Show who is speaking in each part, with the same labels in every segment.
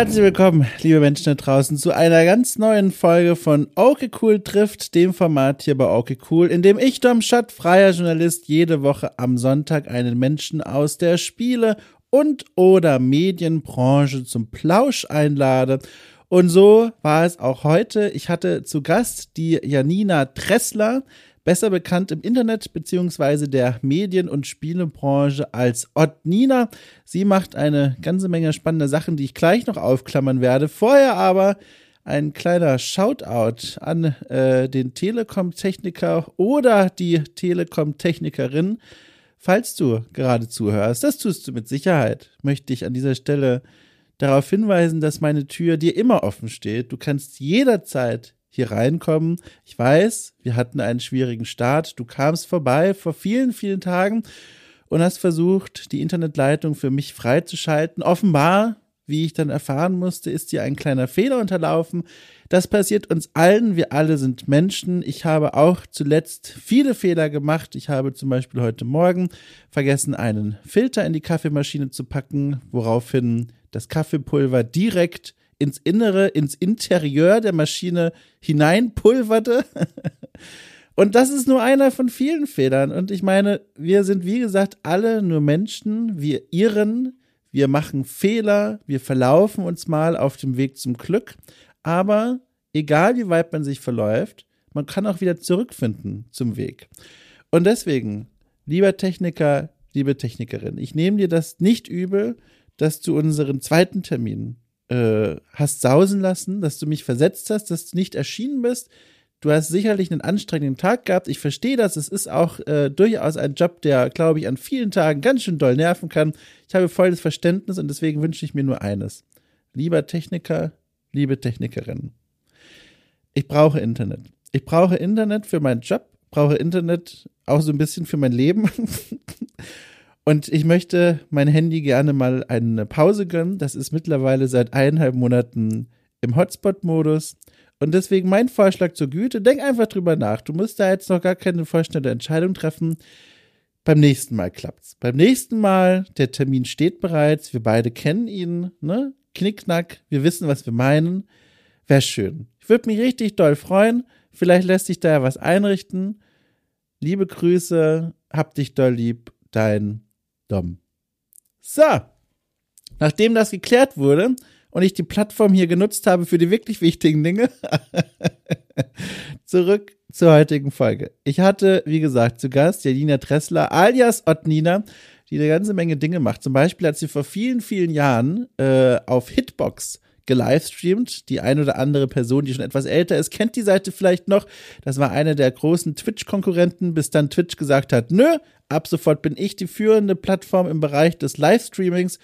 Speaker 1: Herzlich willkommen, liebe Menschen da draußen, zu einer ganz neuen Folge von Okay Cool trifft, dem Format hier bei Okay Cool, in dem ich, Dom Schatt, freier Journalist, jede Woche am Sonntag einen Menschen aus der Spiele- und oder Medienbranche zum Plausch einlade. Und so war es auch heute. Ich hatte zu Gast die Janina Tressler, besser bekannt im Internet beziehungsweise der Medien- und Spielebranche als Ottnina. Sie macht eine ganze Menge spannender Sachen, die ich gleich noch aufklammern werde. Vorher aber ein kleiner Shoutout an äh, den Telekom-Techniker oder die Telekom-Technikerin. Falls du gerade zuhörst, das tust du mit Sicherheit, möchte ich an dieser Stelle darauf hinweisen, dass meine Tür dir immer offen steht. Du kannst jederzeit hier reinkommen. Ich weiß, wir hatten einen schwierigen Start. Du kamst vorbei vor vielen, vielen Tagen und hast versucht, die Internetleitung für mich freizuschalten. Offenbar, wie ich dann erfahren musste, ist dir ein kleiner Fehler unterlaufen. Das passiert uns allen. Wir alle sind Menschen. Ich habe auch zuletzt viele Fehler gemacht. Ich habe zum Beispiel heute Morgen vergessen, einen Filter in die Kaffeemaschine zu packen, woraufhin das Kaffeepulver direkt ins Innere, ins Interieur der Maschine hineinpulverte. Und das ist nur einer von vielen Fehlern. Und ich meine, wir sind, wie gesagt, alle nur Menschen. Wir irren, wir machen Fehler, wir verlaufen uns mal auf dem Weg zum Glück. Aber egal wie weit man sich verläuft, man kann auch wieder zurückfinden zum Weg. Und deswegen, lieber Techniker, liebe Technikerin, ich nehme dir das nicht übel, dass du unseren zweiten Termin äh, hast sausen lassen, dass du mich versetzt hast, dass du nicht erschienen bist. Du hast sicherlich einen anstrengenden Tag gehabt. Ich verstehe das. Es ist auch äh, durchaus ein Job, der, glaube ich, an vielen Tagen ganz schön doll nerven kann. Ich habe volles Verständnis und deswegen wünsche ich mir nur eines. Lieber Techniker, liebe Technikerin, ich brauche Internet. Ich brauche Internet für meinen Job, brauche Internet auch so ein bisschen für mein Leben. Und ich möchte mein Handy gerne mal eine Pause gönnen. Das ist mittlerweile seit eineinhalb Monaten im Hotspot-Modus. Und deswegen mein Vorschlag zur Güte, denk einfach drüber nach. Du musst da jetzt noch gar keine vorschnelle Entscheidung treffen. Beim nächsten Mal klappt's. Beim nächsten Mal, der Termin steht bereits, wir beide kennen ihn, ne? Knickknack, wir wissen, was wir meinen. Wäre schön. Ich würde mich richtig doll freuen. Vielleicht lässt sich da ja was einrichten. Liebe Grüße, hab dich doll lieb, dein Dom. So, nachdem das geklärt wurde und ich die Plattform hier genutzt habe für die wirklich wichtigen Dinge, zurück zur heutigen Folge. Ich hatte, wie gesagt, zu Gast Janina Tressler alias Ottnina, die eine ganze Menge Dinge macht. Zum Beispiel hat sie vor vielen, vielen Jahren äh, auf Hitbox gelivestreamt. Die ein oder andere Person, die schon etwas älter ist, kennt die Seite vielleicht noch. Das war eine der großen Twitch-Konkurrenten, bis dann Twitch gesagt hat, nö, ab sofort bin ich die führende Plattform im Bereich des Livestreamings.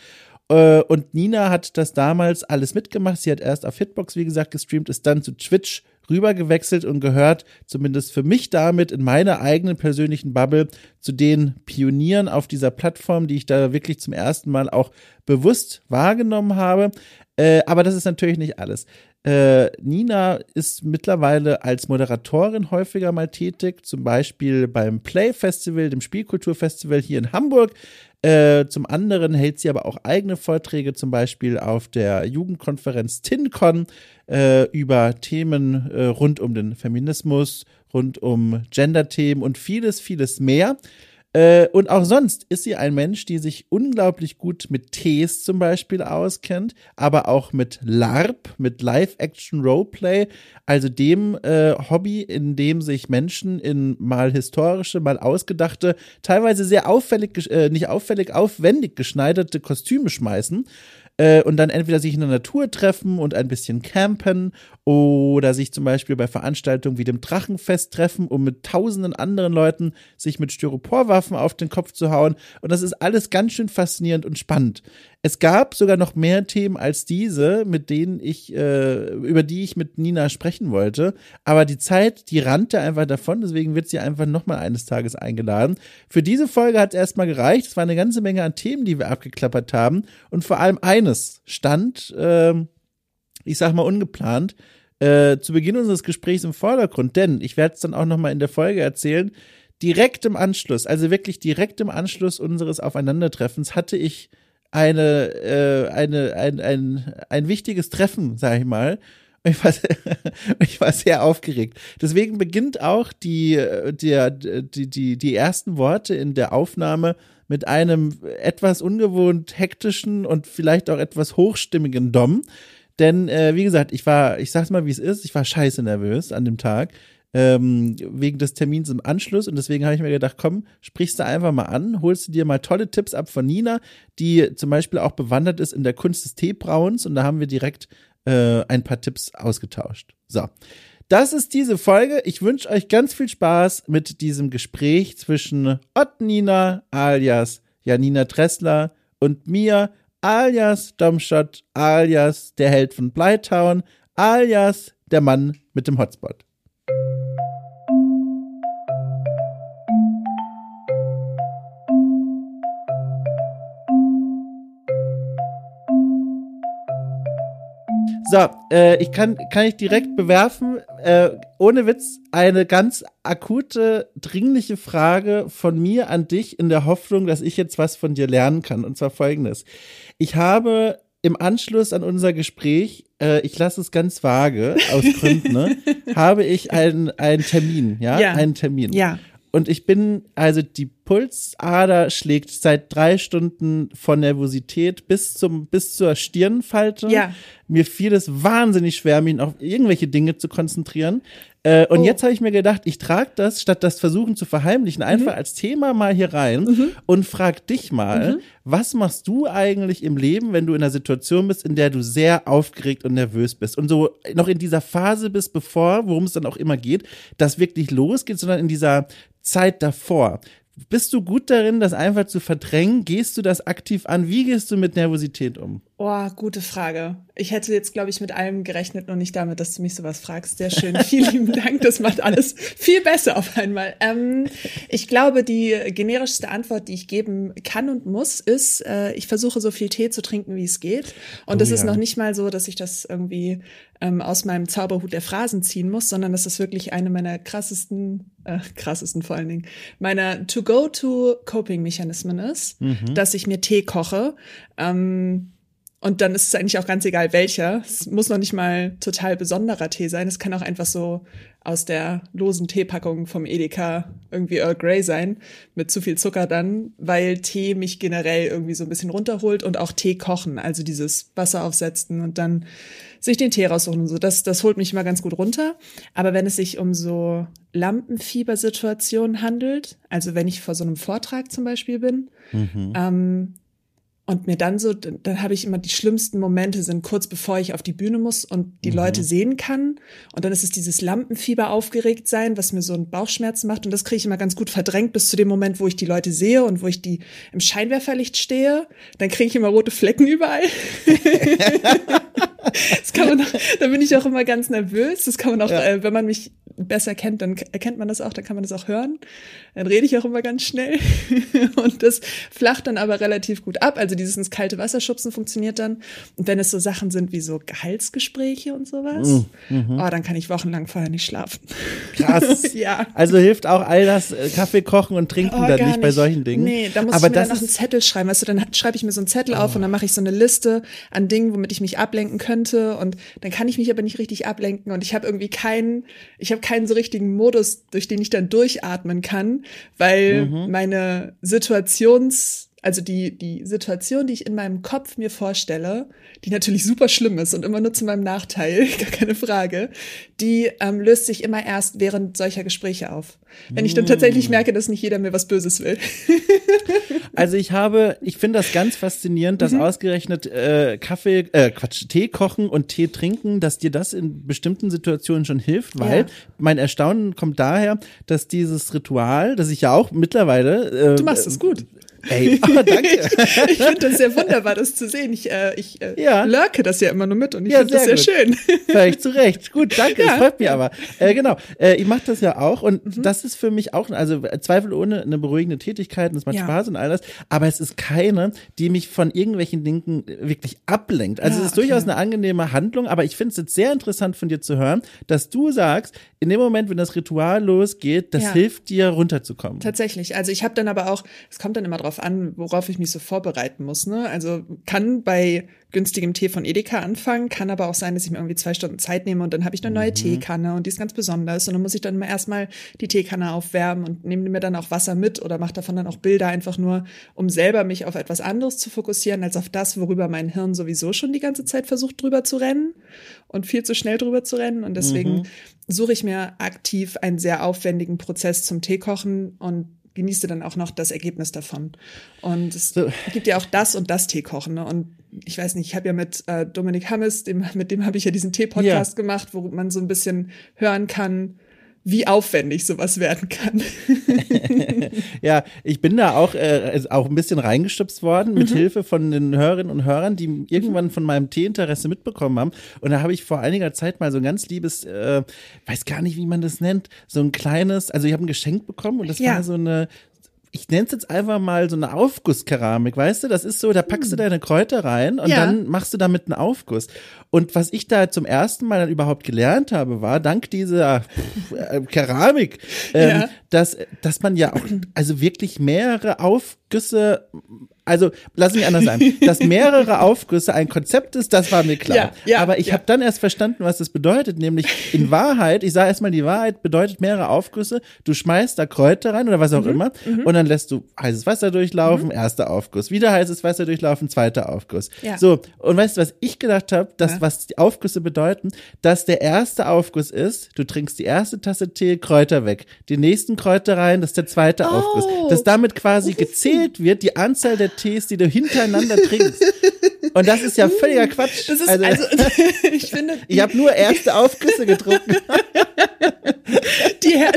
Speaker 1: Äh, und Nina hat das damals alles mitgemacht. Sie hat erst auf Hitbox, wie gesagt, gestreamt, ist dann zu Twitch rübergewechselt und gehört zumindest für mich damit in meiner eigenen persönlichen Bubble zu den Pionieren auf dieser Plattform, die ich da wirklich zum ersten Mal auch bewusst wahrgenommen habe. Äh, aber das ist natürlich nicht alles. Äh, Nina ist mittlerweile als Moderatorin häufiger mal tätig, zum Beispiel beim Play Festival, dem Spielkulturfestival hier in Hamburg. Äh, zum anderen hält sie aber auch eigene Vorträge, zum Beispiel auf der Jugendkonferenz TinCon äh, über Themen äh, rund um den Feminismus, rund um Gender-Themen und vieles, vieles mehr. Äh, und auch sonst ist sie ein Mensch, die sich unglaublich gut mit Ts zum Beispiel auskennt, aber auch mit LARP, mit Live-Action-Roleplay, also dem äh, Hobby, in dem sich Menschen in mal historische, mal ausgedachte, teilweise sehr auffällig, äh, nicht auffällig, aufwendig geschneiderte Kostüme schmeißen äh, und dann entweder sich in der Natur treffen und ein bisschen campen oder sich zum Beispiel bei Veranstaltungen wie dem Drachenfest treffen, um mit tausenden anderen Leuten sich mit Styroporwaffen auf den Kopf zu hauen. Und das ist alles ganz schön faszinierend und spannend. Es gab sogar noch mehr Themen als diese, mit denen ich, äh, über die ich mit Nina sprechen wollte. Aber die Zeit, die rannte einfach davon, deswegen wird sie einfach nochmal eines Tages eingeladen. Für diese Folge hat es erstmal gereicht. Es war eine ganze Menge an Themen, die wir abgeklappert haben. Und vor allem eines stand, äh, ich sag mal ungeplant, äh, zu Beginn unseres Gesprächs im Vordergrund, denn ich werde es dann auch nochmal in der Folge erzählen. Direkt im Anschluss, also wirklich direkt im Anschluss unseres Aufeinandertreffens, hatte ich eine, äh, eine, ein, ein, ein wichtiges Treffen, sag ich mal. Ich war, sehr, ich war sehr aufgeregt. Deswegen beginnt auch die, die, die, die, die ersten Worte in der Aufnahme mit einem etwas ungewohnt hektischen und vielleicht auch etwas hochstimmigen Dom. Denn, äh, wie gesagt, ich war, ich sag's mal, wie es ist, ich war scheiße nervös an dem Tag ähm, wegen des Termins im Anschluss. Und deswegen habe ich mir gedacht, komm, sprichst du einfach mal an, holst du dir mal tolle Tipps ab von Nina, die zum Beispiel auch bewandert ist in der Kunst des Teebrauens. Und da haben wir direkt äh, ein paar Tipps ausgetauscht. So. Das ist diese Folge. Ich wünsche euch ganz viel Spaß mit diesem Gespräch zwischen Ott Nina alias Janina Tressler und mir alias Domshot alias der Held von Blytown alias der Mann mit dem Hotspot. So, äh, ich kann, kann ich direkt bewerfen, äh, ohne Witz, eine ganz akute, dringliche Frage von mir an dich in der Hoffnung, dass ich jetzt was von dir lernen kann. Und zwar folgendes. Ich habe im Anschluss an unser Gespräch, äh, ich lasse es ganz vage aus Gründen, ne, habe ich einen, einen Termin, ja? ja, einen Termin.
Speaker 2: Ja.
Speaker 1: Und ich bin, also die Pulsader schlägt seit drei Stunden von Nervosität bis zum, bis zur Stirnfalte.
Speaker 2: Ja.
Speaker 1: Mir fiel es wahnsinnig schwer, mich auf irgendwelche Dinge zu konzentrieren. Äh, und oh. jetzt habe ich mir gedacht, ich trage das, statt das versuchen zu verheimlichen, einfach mhm. als Thema mal hier rein mhm. und frag dich mal, mhm. was machst du eigentlich im Leben, wenn du in einer Situation bist, in der du sehr aufgeregt und nervös bist und so noch in dieser Phase bist, bevor, worum es dann auch immer geht, das wirklich losgeht, sondern in dieser Zeit davor. Bist du gut darin, das einfach zu verdrängen? Gehst du das aktiv an? Wie gehst du mit Nervosität um?
Speaker 2: Oh, gute Frage. Ich hätte jetzt, glaube ich, mit allem gerechnet und nicht damit, dass du mich sowas fragst. Sehr schön. Vielen lieben Dank. Das macht alles viel besser auf einmal. Ähm, ich glaube, die generischste Antwort, die ich geben kann und muss, ist, äh, ich versuche so viel Tee zu trinken, wie es geht. Und es oh, ja. ist noch nicht mal so, dass ich das irgendwie ähm, aus meinem Zauberhut der Phrasen ziehen muss, sondern das ist wirklich eine meiner krassesten, äh, krassesten vor allen Dingen, meiner To-Go-To-Coping-Mechanismen ist, mhm. dass ich mir Tee koche. Ähm, und dann ist es eigentlich auch ganz egal welcher. Es muss noch nicht mal total besonderer Tee sein. Es kann auch einfach so aus der losen Teepackung vom Edeka irgendwie Earl Grey sein, mit zu viel Zucker dann, weil Tee mich generell irgendwie so ein bisschen runterholt und auch Tee kochen, also dieses Wasser aufsetzen und dann sich den Tee raussuchen und so. Das, das holt mich immer ganz gut runter. Aber wenn es sich um so Lampenfiebersituationen handelt, also wenn ich vor so einem Vortrag zum Beispiel bin, mhm. ähm, und mir dann so, dann, habe ich immer die schlimmsten Momente sind kurz bevor ich auf die Bühne muss und die mhm. Leute sehen kann. Und dann ist es dieses Lampenfieber aufgeregt sein, was mir so einen Bauchschmerz macht. Und das kriege ich immer ganz gut verdrängt bis zu dem Moment, wo ich die Leute sehe und wo ich die im Scheinwerferlicht stehe. Dann kriege ich immer rote Flecken überall. das kann man auch, da bin ich auch immer ganz nervös. Das kann man auch, ja. äh, wenn man mich besser kennt, dann erkennt man das auch, dann kann man das auch hören. Dann rede ich auch immer ganz schnell. und das flacht dann aber relativ gut ab. Also dieses ins kalte Wasser schubsen funktioniert dann. Und wenn es so Sachen sind wie so Gehaltsgespräche und sowas, mhm. oh, dann kann ich wochenlang vorher nicht schlafen.
Speaker 1: Krass. ja. Also hilft auch all das äh, Kaffee kochen und trinken oh, dann nicht, nicht, bei solchen Dingen.
Speaker 2: Nee, da muss aber ich mir dann noch einen Zettel schreiben. Weißt du, dann schreibe ich mir so einen Zettel oh. auf und dann mache ich so eine Liste an Dingen, womit ich mich ablenken könnte. Und dann kann ich mich aber nicht richtig ablenken. Und ich habe irgendwie keinen, ich habe keinen so richtigen Modus, durch den ich dann durchatmen kann, weil mhm. meine Situations, also die, die Situation, die ich in meinem Kopf mir vorstelle, die natürlich super schlimm ist und immer nur zu meinem Nachteil, gar keine Frage, die ähm, löst sich immer erst während solcher Gespräche auf. Wenn ich dann tatsächlich mm. merke, dass nicht jeder mir was Böses will.
Speaker 1: also ich habe, ich finde das ganz faszinierend, dass mhm. ausgerechnet äh, Kaffee, äh, Quatsch, Tee kochen und Tee trinken, dass dir das in bestimmten Situationen schon hilft, weil ja. mein Erstaunen kommt daher, dass dieses Ritual, das ich ja auch mittlerweile
Speaker 2: äh, Du machst es gut.
Speaker 1: Ey, oh, danke.
Speaker 2: ich finde das sehr wunderbar, das zu sehen. Ich, äh, ich äh, ja. lurke das ja immer nur mit und ich ja, finde das sehr gut. schön.
Speaker 1: Völlig zu Recht. Gut, danke. Ja. Das freut mich aber. Äh, genau. Äh, ich mache das ja auch und mhm. das ist für mich auch, also zweifelohne eine beruhigende Tätigkeit und es macht ja. Spaß und all das, aber es ist keine, die mich von irgendwelchen Dingen wirklich ablenkt. Also es ist okay. durchaus eine angenehme Handlung, aber ich finde es jetzt sehr interessant von dir zu hören, dass du sagst, in dem Moment, wenn das Ritual losgeht, das hilft dir runterzukommen.
Speaker 2: Tatsächlich. Also ich habe dann aber auch, es kommt dann immer drauf drauf an, worauf ich mich so vorbereiten muss. Ne? Also kann bei günstigem Tee von Edeka anfangen, kann aber auch sein, dass ich mir irgendwie zwei Stunden Zeit nehme und dann habe ich eine neue mhm. Teekanne und die ist ganz besonders und dann muss ich dann erstmal die Teekanne aufwärmen und nehme mir dann auch Wasser mit oder mache davon dann auch Bilder einfach nur, um selber mich auf etwas anderes zu fokussieren als auf das, worüber mein Hirn sowieso schon die ganze Zeit versucht drüber zu rennen und viel zu schnell drüber zu rennen und deswegen mhm. suche ich mir aktiv einen sehr aufwendigen Prozess zum Teekochen und genieße dann auch noch das Ergebnis davon. Und es so. gibt ja auch das und das Teekochen. Ne? Und ich weiß nicht, ich habe ja mit äh, Dominik Hammes, dem, mit dem habe ich ja diesen Tee-Podcast ja. gemacht, wo man so ein bisschen hören kann, wie aufwendig sowas werden kann.
Speaker 1: ja, ich bin da auch, äh, auch ein bisschen reingestupst worden mit mhm. Hilfe von den Hörerinnen und Hörern, die irgendwann von meinem Teeinteresse mitbekommen haben. Und da habe ich vor einiger Zeit mal so ein ganz liebes, äh, weiß gar nicht, wie man das nennt, so ein kleines, also ich habe ein Geschenk bekommen und das ja. war so eine, ich nenne es jetzt einfach mal so eine Aufgusskeramik, weißt du? Das ist so, da packst du hm. deine Kräuter rein und ja. dann machst du damit einen Aufguss. Und was ich da zum ersten Mal dann überhaupt gelernt habe, war dank dieser äh, Keramik, ähm, ja. dass, dass man ja auch, also wirklich mehrere Aufgüsse also lass mich anders sagen, dass mehrere Aufgüsse ein Konzept ist, das war mir klar. Ja, ja, Aber ich ja. habe dann erst verstanden, was das bedeutet, nämlich in Wahrheit, ich sage erstmal die Wahrheit, bedeutet mehrere Aufgüsse, du schmeißt da Kräuter rein oder was auch mhm, immer mhm. und dann lässt du heißes Wasser durchlaufen, mhm. erster Aufguss, wieder heißes Wasser durchlaufen, zweiter Aufguss. Ja. So, und weißt du, was ich gedacht habe, dass was die Aufgüsse bedeuten, dass der erste Aufguss ist, du trinkst die erste Tasse Tee, Kräuter weg, die nächsten Kräuter rein, das ist der zweite oh. Aufguss. Dass damit quasi gezählt wird, die Anzahl der Tees, die du hintereinander trinkst. Und das ist ja völliger Quatsch.
Speaker 2: Das ist also, also ich finde.
Speaker 1: Ich habe nur erste Aufgüsse getrunken.
Speaker 2: Die Her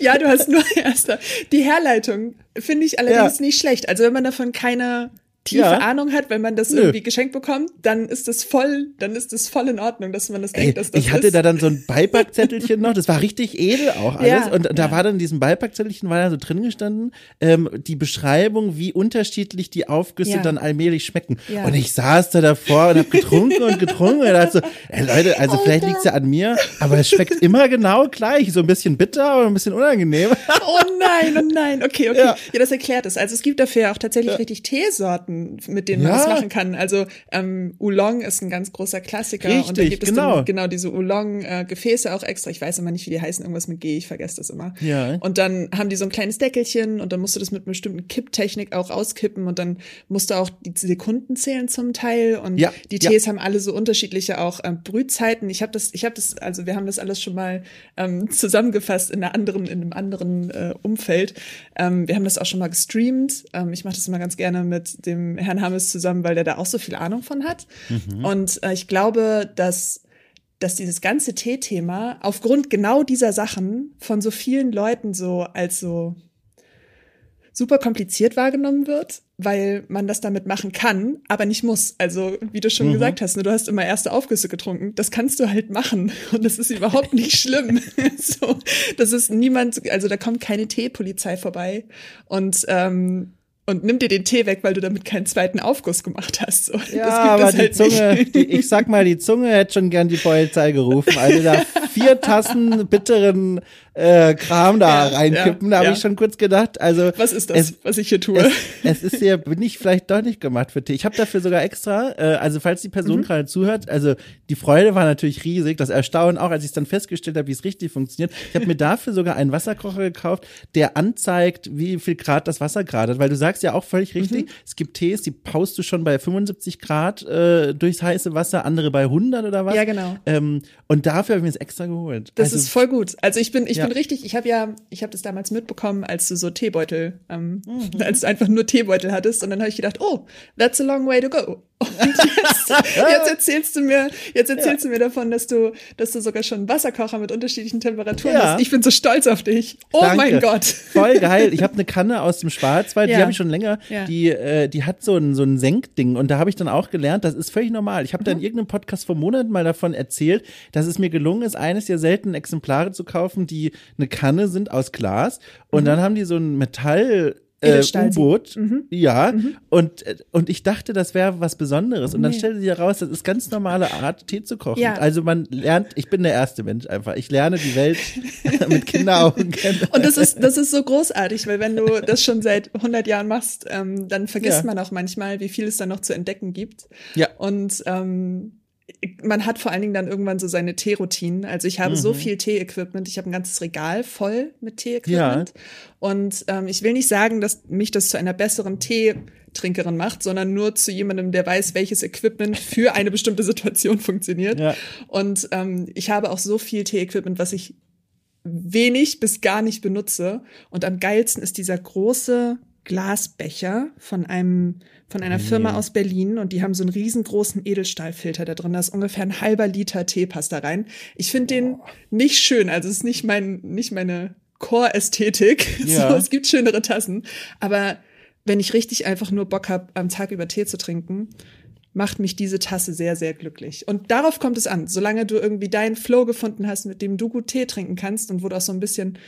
Speaker 2: ja, du hast nur erste. Die Herleitung finde ich allerdings ja. nicht schlecht. Also wenn man davon keine tiefe ja. Ahnung hat, wenn man das Nö. irgendwie geschenkt bekommt, dann ist das voll, dann ist das voll in Ordnung, dass man das Ey, denkt, dass das
Speaker 1: Ich hatte
Speaker 2: ist.
Speaker 1: da dann so ein Beipackzettelchen noch, das war richtig edel auch alles. Ja, und da ja. war dann in diesem Beipackzettelchen war da so drin gestanden, ähm, die Beschreibung, wie unterschiedlich die Aufgüsse dann allmählich schmecken. Und ich saß da davor und hab getrunken und getrunken und dachte so, ey Leute, also oh, vielleicht liegt's ja an mir, aber es schmeckt immer genau gleich, so ein bisschen bitter und ein bisschen unangenehm.
Speaker 2: Oh nein, oh nein, okay, okay. Ja, das erklärt es. Also es gibt dafür auch tatsächlich richtig Teesorten mit denen ja. man das machen kann. Also ähm, Oolong ist ein ganz großer Klassiker
Speaker 1: Richtig,
Speaker 2: und da gibt
Speaker 1: es genau,
Speaker 2: dann, genau diese Oolong-Gefäße auch extra. Ich weiß immer nicht, wie die heißen, irgendwas mit G, ich vergesse das immer.
Speaker 1: Ja.
Speaker 2: Und dann haben die so ein kleines Deckelchen und dann musst du das mit einer bestimmten Kipptechnik auch auskippen und dann musst du auch die Sekunden zählen zum Teil und ja, die Tees ja. haben alle so unterschiedliche auch ähm, Brühzeiten. Ich habe das, ich habe das, also wir haben das alles schon mal ähm, zusammengefasst in einer anderen, in einem anderen äh, Umfeld. Ähm, wir haben das auch schon mal gestreamt. Ähm, ich mache das immer ganz gerne mit dem Herrn Hammes zusammen, weil der da auch so viel Ahnung von hat. Mhm. Und äh, ich glaube, dass dass dieses ganze Tee-Thema aufgrund genau dieser Sachen von so vielen Leuten so als so super kompliziert wahrgenommen wird, weil man das damit machen kann, aber nicht muss. Also, wie du schon mhm. gesagt hast, ne, du hast immer erste Aufgüsse getrunken. Das kannst du halt machen und das ist überhaupt nicht schlimm. so, das ist niemand, also da kommt keine Teepolizei vorbei und ähm, und nimm dir den Tee weg, weil du damit keinen zweiten Aufguss gemacht hast. So,
Speaker 1: ja, aber die halt Zunge, die, ich sag mal, die Zunge hätte schon gern die Polizei gerufen. Also da vier Tassen bitteren äh, Kram da ja, reinkippen, ja, da habe ja. ich schon kurz gedacht. Also
Speaker 2: was ist das, es, was ich hier tue?
Speaker 1: Es, es ist ja bin ich vielleicht doch nicht gemacht für Tee. Ich habe dafür sogar extra, äh, also falls die Person mhm. gerade zuhört, also die Freude war natürlich riesig, das Erstaunen auch, als ich dann festgestellt habe, wie es richtig funktioniert. Ich habe mir dafür sogar einen Wasserkocher gekauft, der anzeigt, wie viel Grad das Wasser gerade hat, weil du sagst ja auch völlig richtig, mhm. es gibt Tees, die paust du schon bei 75 Grad äh, durchs heiße Wasser, andere bei 100 oder was.
Speaker 2: Ja, genau.
Speaker 1: Ähm, und dafür habe ich mir das extra geholt.
Speaker 2: Das also, ist voll gut. Also ich bin, ich ja schon richtig. Ich habe ja, ich habe das damals mitbekommen, als du so Teebeutel, ähm, mhm. als du einfach nur Teebeutel hattest. Und dann habe ich gedacht, oh, that's a long way to go. Und jetzt, jetzt erzählst du mir, jetzt erzählst ja. du mir davon, dass du, dass du sogar schon einen Wasserkocher mit unterschiedlichen Temperaturen ja. hast. Ich bin so stolz auf dich. Oh Danke. mein Gott.
Speaker 1: Voll geil. Ich habe eine Kanne aus dem Schwarzwald, ja. die habe ich schon länger. Die, äh, die hat so ein, so ein Senkding. Und da habe ich dann auch gelernt, das ist völlig normal. Ich habe mhm. da in irgendeinem Podcast vor Monaten mal davon erzählt, dass es mir gelungen ist, eines der seltenen Exemplare zu kaufen, die eine Kanne sind aus Glas. Und mhm. dann haben die so ein Metall äh, U-Boot. Mhm. Ja. Mhm. Und, äh, und ich dachte, das wäre was Besonderes. Und dann nee. stellte sich heraus, das ist ganz normale Art, Tee zu kochen. Ja. Also man lernt, ich bin der erste Mensch einfach. Ich lerne die Welt mit Kinderaugen kennen.
Speaker 2: Und das ist, das ist so großartig, weil wenn du das schon seit 100 Jahren machst, ähm, dann vergisst ja. man auch manchmal, wie viel es da noch zu entdecken gibt. Ja. Und ähm, man hat vor allen Dingen dann irgendwann so seine Teeroutinen. Also ich habe mhm. so viel Tee-Equipment. Ich habe ein ganzes Regal voll mit Tee-Equipment. Ja. Und ähm, ich will nicht sagen, dass mich das zu einer besseren Teetrinkerin macht, sondern nur zu jemandem, der weiß, welches Equipment für eine bestimmte Situation funktioniert. Ja. Und ähm, ich habe auch so viel Tee-Equipment, was ich wenig bis gar nicht benutze. Und am geilsten ist dieser große Glasbecher von einem von einer Firma aus Berlin und die haben so einen riesengroßen Edelstahlfilter da drin. Da ist ungefähr ein halber Liter Teepasta rein. Ich finde den nicht schön, also es ist nicht mein nicht meine Core-Ästhetik. Ja. So, es gibt schönere Tassen, aber wenn ich richtig einfach nur Bock habe, am Tag über Tee zu trinken, macht mich diese Tasse sehr, sehr glücklich. Und darauf kommt es an. Solange du irgendwie deinen Flow gefunden hast, mit dem du gut Tee trinken kannst und wo du auch so ein bisschen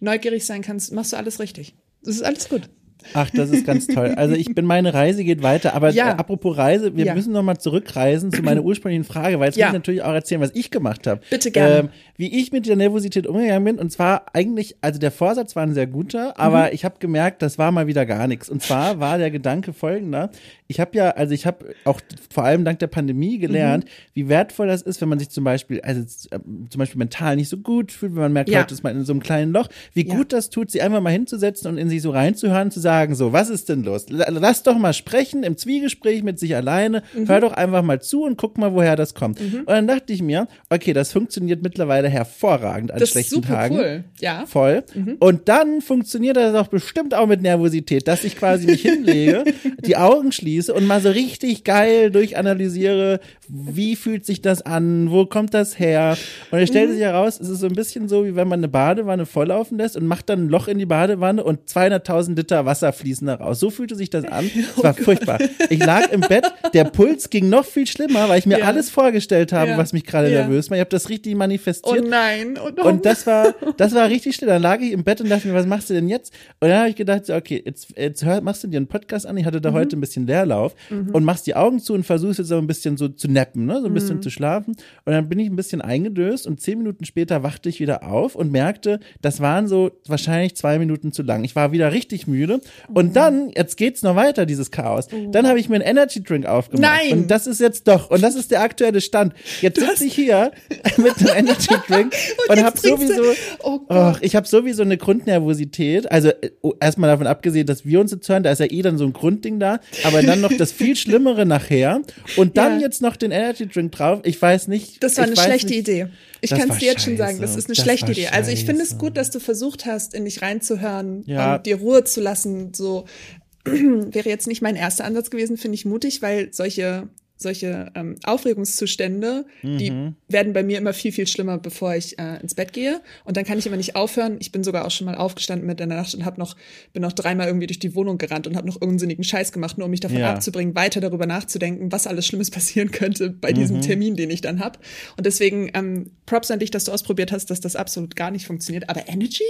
Speaker 2: neugierig sein kannst, machst du alles richtig. Das ist alles gut.
Speaker 1: Ach, das ist ganz toll. Also ich bin, meine Reise geht weiter, aber ja. apropos Reise, wir ja. müssen nochmal zurückreisen zu meiner ursprünglichen Frage, weil jetzt ja. will ich natürlich auch erzählen, was ich gemacht habe.
Speaker 2: Bitte gerne. Ähm,
Speaker 1: wie ich mit der Nervosität umgegangen bin. Und zwar eigentlich, also der Vorsatz war ein sehr guter, aber mhm. ich habe gemerkt, das war mal wieder gar nichts. Und zwar war der Gedanke folgender. Ich habe ja, also ich habe auch vor allem dank der Pandemie gelernt, mhm. wie wertvoll das ist, wenn man sich zum Beispiel, also äh, zum Beispiel mental nicht so gut fühlt, wenn man merkt, ja. heute ist man in so einem kleinen Loch, wie gut das tut, sie einfach mal hinzusetzen und in sich so reinzuhören, zu sagen, sagen, so, was ist denn los? Lass doch mal sprechen im Zwiegespräch mit sich alleine, mhm. hör doch einfach mal zu und guck mal, woher das kommt. Mhm. Und dann dachte ich mir, okay, das funktioniert mittlerweile hervorragend an das schlechten ist super Tagen. Cool. Ja. Voll. Mhm. Und dann funktioniert das auch bestimmt auch mit Nervosität, dass ich quasi mich hinlege, die Augen schließe und mal so richtig geil durchanalysiere, wie fühlt sich das an, wo kommt das her? Und es stellt mhm. sich heraus, es ist so ein bisschen so, wie wenn man eine Badewanne volllaufen lässt und macht dann ein Loch in die Badewanne und 200.000 Liter Wasser Wasser fließen da raus. So fühlte sich das an. Es oh war oh furchtbar. Ich lag im Bett, der Puls ging noch viel schlimmer, weil ich mir ja. alles vorgestellt habe, ja. was mich gerade ja. nervös macht. Ich habe das richtig manifestiert.
Speaker 2: Oh nein.
Speaker 1: Oh no. Und das war, das war richtig schlimm. Dann lag ich im Bett und dachte mir, was machst du denn jetzt? Und dann habe ich gedacht, okay, jetzt, jetzt hör, machst du dir einen Podcast an. Ich hatte da mhm. heute ein bisschen Leerlauf mhm. und machst die Augen zu und versuchst jetzt so ein bisschen so zu nappen, ne? so ein bisschen mhm. zu schlafen. Und dann bin ich ein bisschen eingedöst und zehn Minuten später wachte ich wieder auf und merkte, das waren so wahrscheinlich zwei Minuten zu lang. Ich war wieder richtig müde. Und dann jetzt geht's noch weiter, dieses Chaos. Oh. Dann habe ich mir einen Energy Drink aufgemacht. Nein. Und das ist jetzt doch, und das ist der aktuelle Stand. Jetzt sitze ich hier mit einem Energy Drink und, und habe sowieso, oh oh, ich habe sowieso eine Grundnervosität. Also oh, erstmal davon abgesehen, dass wir uns jetzt hören, da ist ja eh dann so ein Grundding da, aber dann noch das viel Schlimmere nachher und dann ja. jetzt noch den Energy Drink drauf. Ich weiß nicht.
Speaker 2: Das war eine schlechte nicht, Idee. Ich kann es dir jetzt schon sagen, das ist eine das schlechte Idee. Also ich finde es gut, dass du versucht hast, in dich reinzuhören ja. und dir Ruhe zu lassen. So wäre jetzt nicht mein erster Ansatz gewesen, finde ich mutig, weil solche solche ähm, Aufregungszustände, mhm. die werden bei mir immer viel, viel schlimmer, bevor ich äh, ins Bett gehe. Und dann kann ich immer nicht aufhören. Ich bin sogar auch schon mal aufgestanden mit der Nacht und hab noch, bin noch dreimal irgendwie durch die Wohnung gerannt und habe noch irrsinnigen Scheiß gemacht, nur um mich davon ja. abzubringen, weiter darüber nachzudenken, was alles Schlimmes passieren könnte bei mhm. diesem Termin, den ich dann hab. Und deswegen ähm, Props an dich, dass du ausprobiert hast, dass das absolut gar nicht funktioniert. Aber Energy?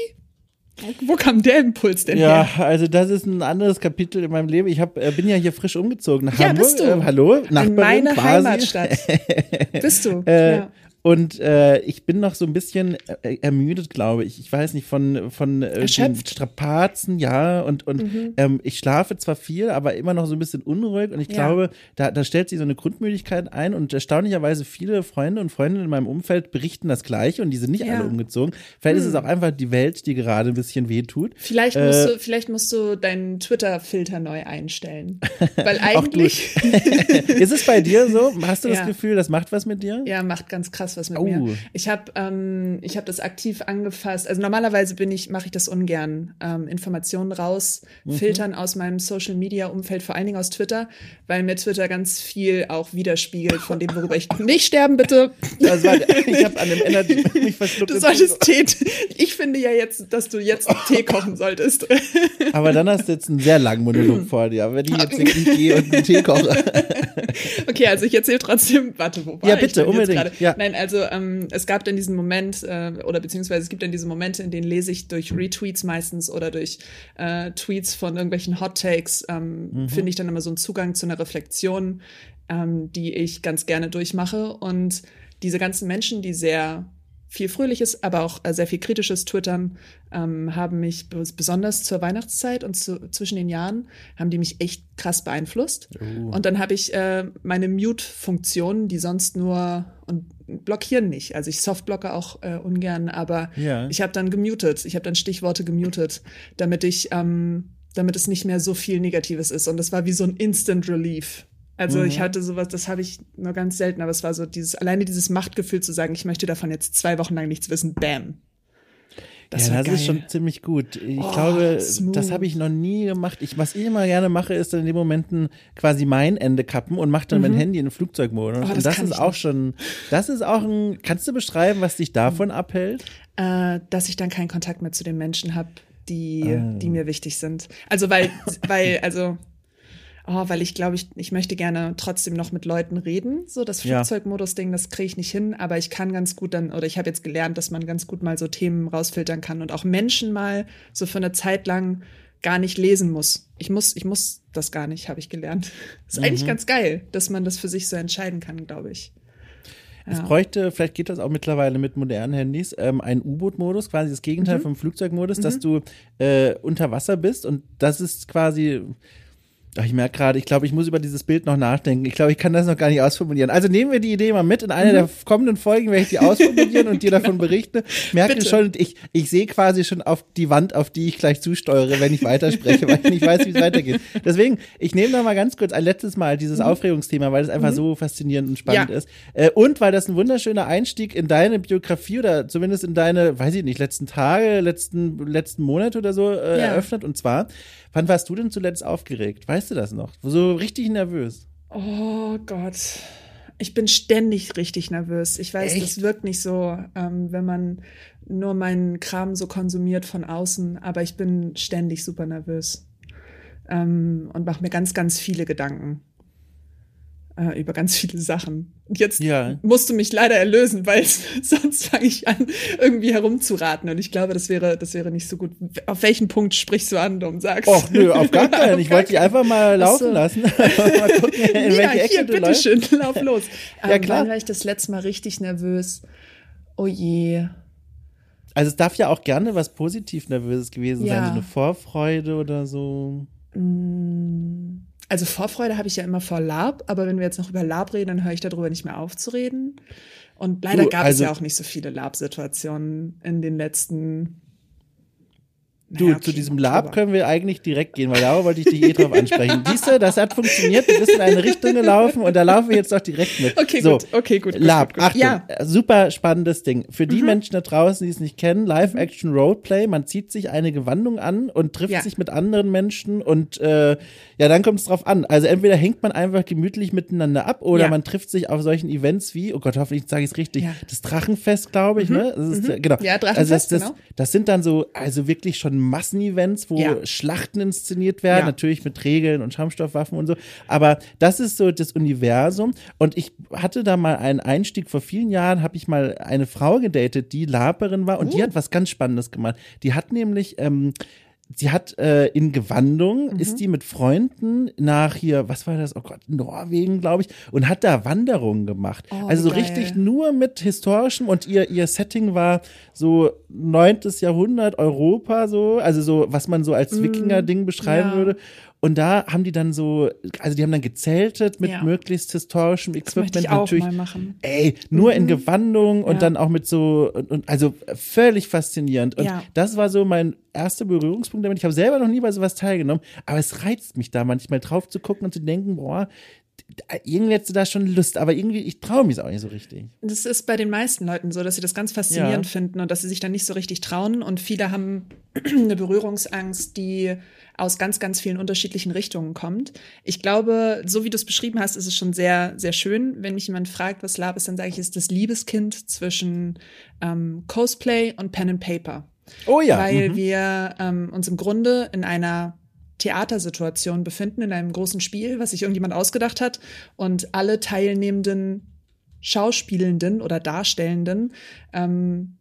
Speaker 2: Wo kam der Impuls denn
Speaker 1: ja,
Speaker 2: her?
Speaker 1: Ja, also das ist ein anderes Kapitel in meinem Leben. Ich hab, äh, bin ja hier frisch umgezogen nach
Speaker 2: ja,
Speaker 1: Hamburg.
Speaker 2: Bist du? Äh,
Speaker 1: hallo,
Speaker 2: Nachbarin In meine quasi. Heimatstadt. bist du?
Speaker 1: Äh, ja. Und äh, ich bin noch so ein bisschen äh, ermüdet, glaube ich. Ich weiß nicht, von, von äh, Strapazen, ja. Und, und mhm. ähm, ich schlafe zwar viel, aber immer noch so ein bisschen unruhig. Und ich ja. glaube, da, da stellt sich so eine Grundmüdigkeit ein. Und erstaunlicherweise viele Freunde und Freundinnen in meinem Umfeld berichten das Gleiche und die sind nicht ja. alle umgezogen. Vielleicht mhm. ist es hm. auch einfach die Welt, die gerade ein bisschen wehtut.
Speaker 2: Vielleicht musst, äh, du, vielleicht musst du deinen Twitter-Filter neu einstellen. Weil eigentlich.
Speaker 1: ist es bei dir so? Hast du ja. das Gefühl, das macht was mit dir?
Speaker 2: Ja, macht ganz krass krass was mit oh. mir. Ich habe ähm, ich habe das aktiv angefasst. Also normalerweise bin ich mache ich das ungern ähm, Informationen raus mhm. filtern aus meinem Social Media Umfeld, vor allen Dingen aus Twitter, weil mir Twitter ganz viel auch widerspiegelt von dem, worüber ich nicht sterben bitte.
Speaker 1: Das war, ich habe an dem Energy mich verschluckt.
Speaker 2: Du solltest Tee. Ich finde ja jetzt, dass du jetzt Tee kochen solltest.
Speaker 1: Aber dann hast du jetzt einen sehr langen Monolog vor dir. Wenn ich jetzt wirklich gehe und einen Tee koche.
Speaker 2: Okay, also ich erzähle trotzdem. Warte, wo war
Speaker 1: Ja, bitte, unbedingt.
Speaker 2: Ja. Nein, also ähm, es gab dann diesen Moment, äh, oder beziehungsweise es gibt dann diese Momente, in denen lese ich durch Retweets meistens oder durch äh, Tweets von irgendwelchen Hot Takes, ähm, mhm. finde ich dann immer so einen Zugang zu einer Reflexion, ähm, die ich ganz gerne durchmache. Und diese ganzen Menschen, die sehr viel Fröhliches, aber auch äh, sehr viel Kritisches twittern, ähm, haben mich besonders zur Weihnachtszeit und zu, zwischen den Jahren, haben die mich echt krass beeinflusst. Oh. Und dann habe ich äh, meine Mute-Funktion, die sonst nur und blockieren nicht. Also ich softblocke auch äh, ungern, aber ja. ich habe dann gemutet. Ich habe dann Stichworte gemutet, damit ich, ähm, damit es nicht mehr so viel Negatives ist. Und das war wie so ein Instant Relief. Also mhm. ich hatte sowas, das habe ich nur ganz selten, aber es war so dieses, alleine dieses Machtgefühl zu sagen, ich möchte davon jetzt zwei Wochen lang nichts wissen, bam.
Speaker 1: Das ja, das geil. ist schon ziemlich gut. Ich oh, glaube, smooth. das habe ich noch nie gemacht. Ich, was ich immer gerne mache, ist dann in den Momenten quasi mein Ende kappen und mache dann mhm. mein Handy in den Flugzeugmodus. Oh, das und das ist auch nicht. schon, das ist auch ein, kannst du beschreiben, was dich davon abhält?
Speaker 2: Äh, dass ich dann keinen Kontakt mehr zu den Menschen habe, die, ah. die mir wichtig sind. Also weil, weil, also oh, weil ich glaube, ich, ich möchte gerne trotzdem noch mit Leuten reden. So das Flugzeugmodus-Ding, das kriege ich nicht hin, aber ich kann ganz gut dann, oder ich habe jetzt gelernt, dass man ganz gut mal so Themen rausfiltern kann und auch Menschen mal so für eine Zeit lang gar nicht lesen muss. Ich muss, ich muss das gar nicht, habe ich gelernt. ist mhm. eigentlich ganz geil, dass man das für sich so entscheiden kann, glaube ich.
Speaker 1: Es ja. bräuchte, vielleicht geht das auch mittlerweile mit modernen Handys, ähm, einen U-Boot-Modus, quasi das Gegenteil mhm. vom Flugzeugmodus, mhm. dass du äh, unter Wasser bist und das ist quasi Ach, ich merke gerade, ich glaube, ich muss über dieses Bild noch nachdenken. Ich glaube, ich kann das noch gar nicht ausformulieren. Also nehmen wir die Idee mal mit. In einer mhm. der kommenden Folgen werde ich die ausformulieren und dir davon genau. berichten. Merke Bitte. schon, ich, ich sehe quasi schon auf die Wand, auf die ich gleich zusteuere, wenn ich weiterspreche, weil ich nicht weiß, wie es weitergeht. Deswegen, ich nehme noch mal ganz kurz ein letztes Mal dieses mhm. Aufregungsthema, weil es einfach mhm. so faszinierend und spannend ja. ist. Äh, und weil das ein wunderschöner Einstieg in deine Biografie oder zumindest in deine, weiß ich nicht, letzten Tage, letzten, letzten Monate oder so äh, ja. eröffnet. Und zwar, wann warst du denn zuletzt aufgeregt? Weißt du das noch? So richtig nervös.
Speaker 2: Oh Gott. Ich bin ständig richtig nervös. Ich weiß, Echt? das wirkt nicht so, ähm, wenn man nur meinen Kram so konsumiert von außen, aber ich bin ständig super nervös ähm, und mache mir ganz, ganz viele Gedanken äh, über ganz viele Sachen. Und jetzt ja. musst du mich leider erlösen, weil sonst fange ich an, irgendwie herumzuraten. Und ich glaube, das wäre, das wäre nicht so gut. Auf welchen Punkt sprichst du an, und sagst?
Speaker 1: Och, nö, auf gar keinen. Ich wollte dich einfach mal laufen so. lassen. mal
Speaker 2: gucken, in ja, welche hier, bitteschön, lauf los. ja, ähm, klar. Wann war ich das letzte Mal richtig nervös? Oh je.
Speaker 1: Also es darf ja auch gerne was positiv Nervöses gewesen ja. sein, so eine Vorfreude oder so.
Speaker 2: Mm. Also Vorfreude habe ich ja immer vor Lab, aber wenn wir jetzt noch über Lab reden, dann höre ich darüber nicht mehr auf zu reden. Und leider du, gab also, es ja auch nicht so viele Lab-Situationen in den letzten
Speaker 1: Du, okay, zu diesem Lab können wir eigentlich direkt gehen, weil da wollte ich dich eh drauf ansprechen. Siehst du, das hat funktioniert, du bist in eine Richtung gelaufen und da laufen wir jetzt doch direkt mit.
Speaker 2: Okay, so, gut, okay, gut.
Speaker 1: Lab, gut, gut. Achtung, ja. super spannendes Ding. Für die mhm. Menschen da draußen, die es nicht kennen, Live-Action Roleplay, man zieht sich eine Gewandung an und trifft ja. sich mit anderen Menschen und äh, ja, dann kommt es drauf an. Also entweder hängt man einfach gemütlich miteinander ab oder ja. man trifft sich auf solchen Events wie, oh Gott, hoffentlich sage ich es richtig, das Drachenfest, glaube ich, mhm. ne? Das ist, mhm. genau.
Speaker 2: Ja, Drachenfest, also das,
Speaker 1: das,
Speaker 2: genau.
Speaker 1: das sind dann so, also wirklich schon Massenevents, wo ja. Schlachten inszeniert werden, ja. natürlich mit Regeln und Schaumstoffwaffen und so. Aber das ist so das Universum. Und ich hatte da mal einen Einstieg vor vielen Jahren, habe ich mal eine Frau gedatet, die Laperin war und uh. die hat was ganz Spannendes gemacht. Die hat nämlich ähm, sie hat äh, in Gewandung, mhm. ist die mit Freunden nach hier, was war das? Oh Gott, Norwegen, glaube ich, und hat da Wanderungen gemacht. Oh, also so geil. richtig nur mit historischem und ihr, ihr Setting war so neuntes Jahrhundert Europa, so, also so, was man so als mhm. Wikinger-Ding beschreiben ja. würde. Und da haben die dann so, also die haben dann gezeltet mit ja. möglichst historischem Equipment
Speaker 2: das ich auch natürlich. Mal machen.
Speaker 1: Ey, nur mhm. in Gewandung und ja. dann auch mit so, und, und also völlig faszinierend. Und ja. das war so mein erster Berührungspunkt damit. Ich habe selber noch nie bei sowas teilgenommen, aber es reizt mich da manchmal drauf zu gucken und zu denken, boah, irgendwie hättest du da schon Lust, aber irgendwie, ich traue mich auch nicht so richtig.
Speaker 2: Das ist bei den meisten Leuten so, dass sie das ganz faszinierend ja. finden und dass sie sich dann nicht so richtig trauen. Und viele haben eine Berührungsangst, die aus ganz, ganz vielen unterschiedlichen Richtungen kommt. Ich glaube, so wie du es beschrieben hast, ist es schon sehr, sehr schön. Wenn mich jemand fragt, was Lab ist, dann sage ich, es ist das Liebeskind zwischen ähm, Cosplay und Pen and Paper.
Speaker 1: Oh ja.
Speaker 2: Weil mhm. wir ähm, uns im Grunde in einer Theatersituation befinden, in einem großen Spiel, was sich irgendjemand ausgedacht hat. Und alle Teilnehmenden Schauspielenden oder Darstellenden ähm,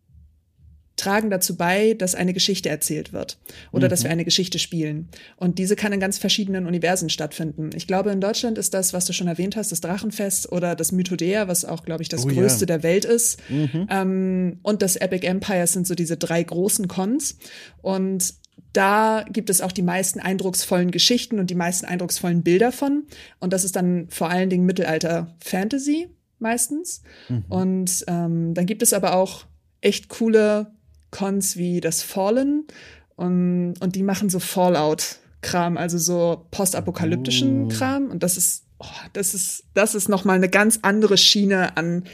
Speaker 2: tragen dazu bei, dass eine Geschichte erzählt wird oder mhm. dass wir eine Geschichte spielen. Und diese kann in ganz verschiedenen Universen stattfinden. Ich glaube, in Deutschland ist das, was du schon erwähnt hast, das Drachenfest oder das Mythodea, was auch, glaube ich, das oh, größte ja. der Welt ist. Mhm. Ähm, und das Epic Empire sind so diese drei großen Cons. Und da gibt es auch die meisten eindrucksvollen Geschichten und die meisten eindrucksvollen Bilder von. Und das ist dann vor allen Dingen Mittelalter Fantasy meistens. Mhm. Und ähm, dann gibt es aber auch echt coole Cons wie das Fallen und, und die machen so Fallout-Kram, also so postapokalyptischen oh. Kram. Und das ist, oh, das ist, das ist nochmal eine ganz andere Schiene an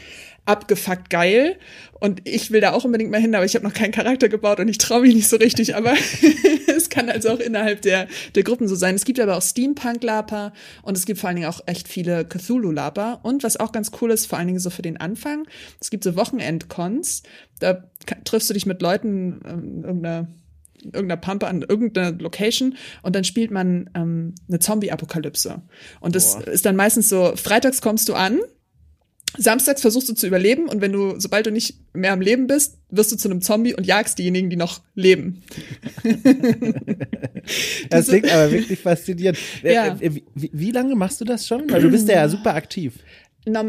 Speaker 2: abgefuckt geil. Und ich will da auch unbedingt mal hin, aber ich habe noch keinen Charakter gebaut und ich traue mich nicht so richtig. Aber es kann also auch innerhalb der, der Gruppen so sein. Es gibt aber auch Steampunk-Laper und es gibt vor allen Dingen auch echt viele Cthulhu-Laper. Und was auch ganz cool ist, vor allen Dingen so für den Anfang, es gibt so Wochenend-Cons. Da triffst du dich mit Leuten in irgendeiner irgendeiner Pampe an irgendeiner Location und dann spielt man ähm, eine Zombie-Apokalypse. Und das Boah. ist dann meistens so, freitags kommst du an Samstags versuchst du zu überleben und wenn du, sobald du nicht mehr am Leben bist, wirst du zu einem Zombie und jagst diejenigen, die noch leben.
Speaker 1: das klingt aber wirklich faszinierend. Äh, ja. Wie, wie, wie, lange machst du das schon? Weil du bist ja super aktiv.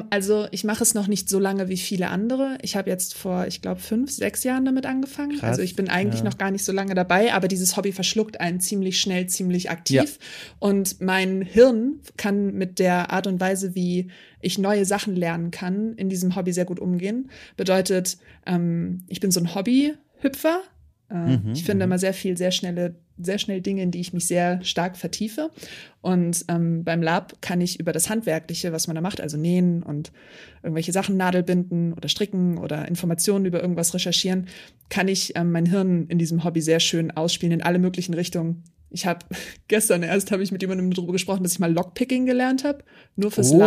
Speaker 2: Also ich mache es noch nicht so lange wie viele andere. Ich habe jetzt vor, ich glaube, fünf, sechs Jahren damit angefangen. Krass, also ich bin eigentlich ja. noch gar nicht so lange dabei, aber dieses Hobby verschluckt einen ziemlich schnell, ziemlich aktiv. Ja. Und mein Hirn kann mit der Art und Weise, wie ich neue Sachen lernen kann, in diesem Hobby sehr gut umgehen. Bedeutet, ähm, ich bin so ein Hobbyhüpfer. Äh, mhm, ich finde mhm. immer sehr viel, sehr schnelle sehr schnell Dinge, in die ich mich sehr stark vertiefe. Und ähm, beim Lab kann ich über das Handwerkliche, was man da macht, also nähen und irgendwelche Sachen nadelbinden oder stricken oder Informationen über irgendwas recherchieren, kann ich ähm, mein Hirn in diesem Hobby sehr schön ausspielen in alle möglichen Richtungen, ich habe gestern erst habe ich mit jemandem darüber gesprochen, dass ich mal Lockpicking gelernt habe, nur fürs oh.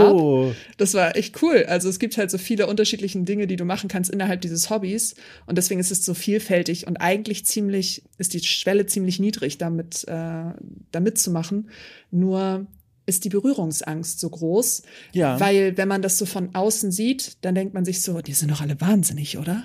Speaker 2: Lab. Das war echt cool. Also es gibt halt so viele unterschiedliche Dinge, die du machen kannst innerhalb dieses Hobbys und deswegen ist es so vielfältig und eigentlich ziemlich ist die Schwelle ziemlich niedrig, damit äh, damit zu machen. Nur ist die Berührungsangst so groß. Ja. Weil wenn man das so von außen sieht, dann denkt man sich so, die sind doch alle wahnsinnig, oder?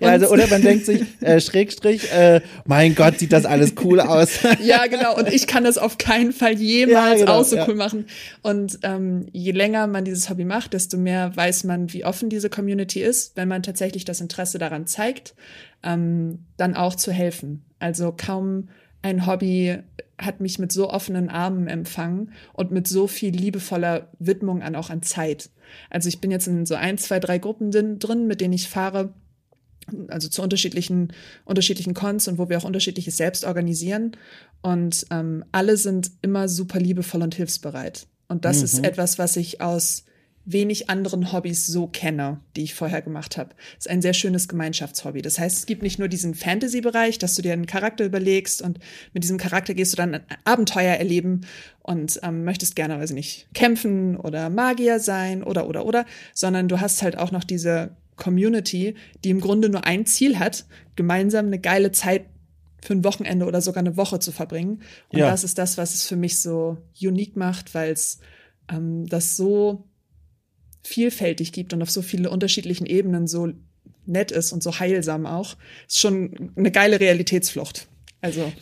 Speaker 1: ja, also, oder man denkt sich, äh, Schrägstrich, äh, mein Gott, sieht das alles cool aus.
Speaker 2: ja, genau. Und ich kann das auf keinen Fall jemals ja, genau, auch so ja. cool machen. Und ähm, je länger man dieses Hobby macht, desto mehr weiß man, wie offen diese Community ist, wenn man tatsächlich das Interesse daran zeigt, ähm, dann auch zu helfen. Also kaum ein Hobby hat mich mit so offenen Armen empfangen und mit so viel liebevoller Widmung an auch an Zeit. Also ich bin jetzt in so ein, zwei, drei Gruppen drin, mit denen ich fahre, also zu unterschiedlichen, unterschiedlichen Cons und wo wir auch unterschiedliches selbst organisieren. Und ähm, alle sind immer super liebevoll und hilfsbereit. Und das mhm. ist etwas, was ich aus wenig anderen Hobbys so kenne, die ich vorher gemacht habe. Es ist ein sehr schönes Gemeinschaftshobby. Das heißt, es gibt nicht nur diesen Fantasy-Bereich, dass du dir einen Charakter überlegst und mit diesem Charakter gehst du dann ein Abenteuer erleben und ähm, möchtest gerne, weiß ich nicht, kämpfen oder Magier sein oder oder oder, sondern du hast halt auch noch diese Community, die im Grunde nur ein Ziel hat, gemeinsam eine geile Zeit für ein Wochenende oder sogar eine Woche zu verbringen. Und ja. das ist das, was es für mich so unique macht, weil es ähm, das so vielfältig gibt und auf so viele unterschiedlichen Ebenen so nett ist und so heilsam auch, ist schon eine geile Realitätsflucht. Also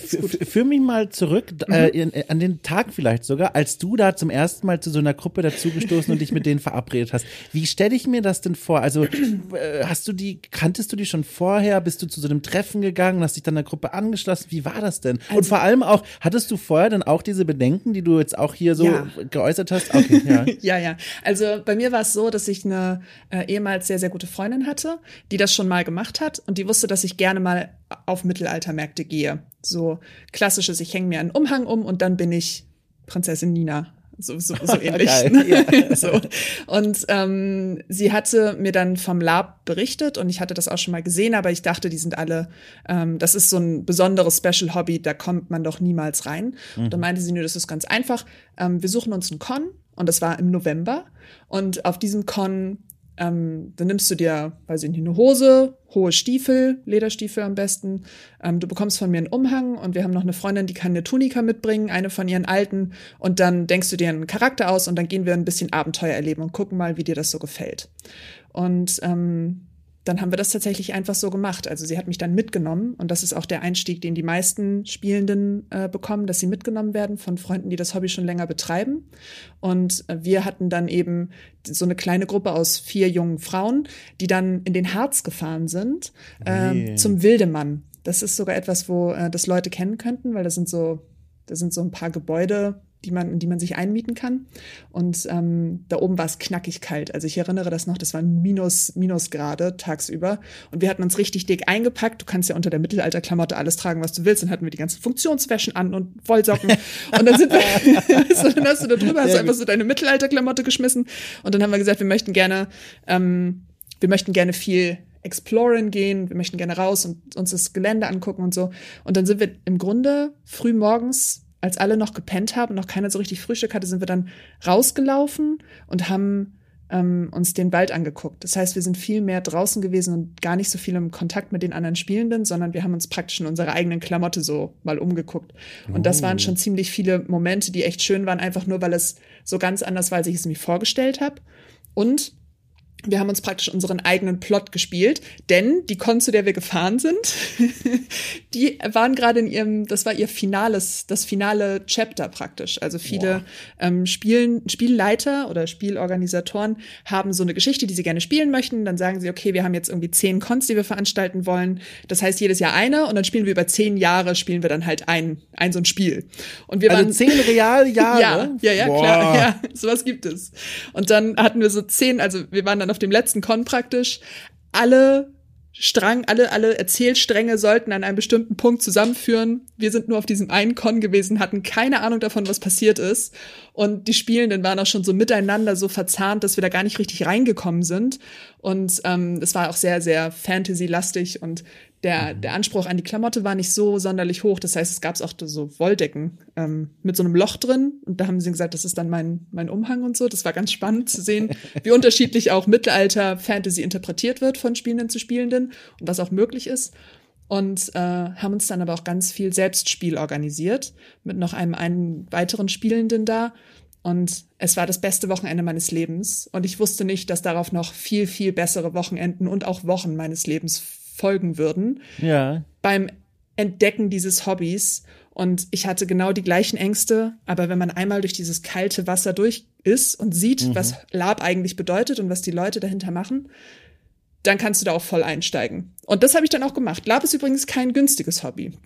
Speaker 1: führ mich mal zurück äh, mhm. in, an den Tag vielleicht sogar, als du da zum ersten Mal zu so einer Gruppe dazugestoßen und dich mit denen verabredet hast. Wie stelle ich mir das denn vor? Also äh, hast du die, kanntest du die schon vorher? Bist du zu so einem Treffen gegangen, hast dich dann der Gruppe angeschlossen? Wie war das denn? Also, und vor allem auch, hattest du vorher dann auch diese Bedenken, die du jetzt auch hier so ja. geäußert hast? Okay,
Speaker 2: ja. ja, ja. Also bei mir war es so, dass ich eine äh, ehemals sehr, sehr gute Freundin hatte, die das schon mal gemacht hat und die wusste, dass ich gerne mal auf Mittelaltermärkte gehe. So klassisches, ich hänge mir einen Umhang um und dann bin ich Prinzessin Nina. So, so, so ähnlich. Ja. so. Und ähm, sie hatte mir dann vom Lab berichtet und ich hatte das auch schon mal gesehen, aber ich dachte, die sind alle, ähm, das ist so ein besonderes Special Hobby, da kommt man doch niemals rein. Mhm. Und dann meinte sie, nö, das ist ganz einfach. Ähm, wir suchen uns einen Con und das war im November. Und auf diesem Con ähm, dann nimmst du dir, weiß ich nicht, eine Hose, hohe Stiefel, Lederstiefel am besten. Ähm, du bekommst von mir einen Umhang und wir haben noch eine Freundin, die kann eine Tunika mitbringen, eine von ihren alten. Und dann denkst du dir einen Charakter aus und dann gehen wir ein bisschen Abenteuer erleben und gucken mal, wie dir das so gefällt. Und ähm, dann haben wir das tatsächlich einfach so gemacht. Also sie hat mich dann mitgenommen und das ist auch der Einstieg, den die meisten Spielenden äh, bekommen, dass sie mitgenommen werden von Freunden, die das Hobby schon länger betreiben. Und äh, wir hatten dann eben so eine kleine Gruppe aus vier jungen Frauen, die dann in den Harz gefahren sind äh, nee. zum Wildemann. Das ist sogar etwas, wo äh, das Leute kennen könnten, weil das sind so, das sind so ein paar Gebäude die man, in die man sich einmieten kann. Und ähm, da oben war es knackig kalt. Also ich erinnere das noch, das waren Minus, Minusgrade tagsüber. Und wir hatten uns richtig dick eingepackt. Du kannst ja unter der Mittelalterklamotte alles tragen, was du willst. Dann hatten wir die ganzen Funktionswäschen an und Wollsocken. und dann sind wir, so, dann hast du da drüber, hast du einfach so deine Mittelalterklamotte geschmissen. Und dann haben wir gesagt, wir möchten gerne, ähm, wir möchten gerne viel exploren gehen, wir möchten gerne raus und uns das Gelände angucken und so. Und dann sind wir im Grunde früh morgens als alle noch gepennt haben und noch keiner so richtig Frühstück hatte, sind wir dann rausgelaufen und haben ähm, uns den Wald angeguckt. Das heißt, wir sind viel mehr draußen gewesen und gar nicht so viel im Kontakt mit den anderen Spielenden, sondern wir haben uns praktisch in unserer eigenen Klamotte so mal umgeguckt. Und das waren oh. schon ziemlich viele Momente, die echt schön waren, einfach nur, weil es so ganz anders war, als ich es mir vorgestellt habe. Und wir haben uns praktisch unseren eigenen Plot gespielt, denn die Con, zu der wir gefahren sind, die waren gerade in ihrem, das war ihr finales, das finale Chapter praktisch. Also viele ähm, Spielen, Spielleiter oder Spielorganisatoren haben so eine Geschichte, die sie gerne spielen möchten. Dann sagen sie, okay, wir haben jetzt irgendwie zehn Cons, die wir veranstalten wollen. Das heißt jedes Jahr eine und dann spielen wir über zehn Jahre, spielen wir dann halt ein, ein so ein Spiel. Und wir
Speaker 1: also
Speaker 2: waren
Speaker 1: zehn Realjahre.
Speaker 2: ja, ja, ja, Boah. klar, ja, sowas gibt es. Und dann hatten wir so zehn, also wir waren dann dann auf dem letzten Con praktisch alle Strang, alle, alle Erzählstränge sollten an einem bestimmten Punkt zusammenführen. Wir sind nur auf diesem einen Con gewesen, hatten keine Ahnung davon, was passiert ist. Und die Spielenden waren auch schon so miteinander so verzahnt, dass wir da gar nicht richtig reingekommen sind. Und ähm, es war auch sehr, sehr Fantasy-lastig und der, der Anspruch an die Klamotte war nicht so sonderlich hoch. Das heißt, es gab auch so Wolldecken ähm, mit so einem Loch drin. Und da haben sie gesagt, das ist dann mein, mein Umhang und so. Das war ganz spannend zu sehen, wie unterschiedlich auch Mittelalter-Fantasy interpretiert wird von Spielenden zu Spielenden und was auch möglich ist. Und äh, haben uns dann aber auch ganz viel Selbstspiel organisiert mit noch einem einen weiteren Spielenden da. Und es war das beste Wochenende meines Lebens. Und ich wusste nicht, dass darauf noch viel, viel bessere Wochenenden und auch Wochen meines Lebens folgen würden.
Speaker 1: Ja.
Speaker 2: Beim Entdecken dieses Hobbys. Und ich hatte genau die gleichen Ängste, aber wenn man einmal durch dieses kalte Wasser durch ist und sieht, mhm. was Lab eigentlich bedeutet und was die Leute dahinter machen, dann kannst du da auch voll einsteigen. Und das habe ich dann auch gemacht. Lab ist übrigens kein günstiges Hobby.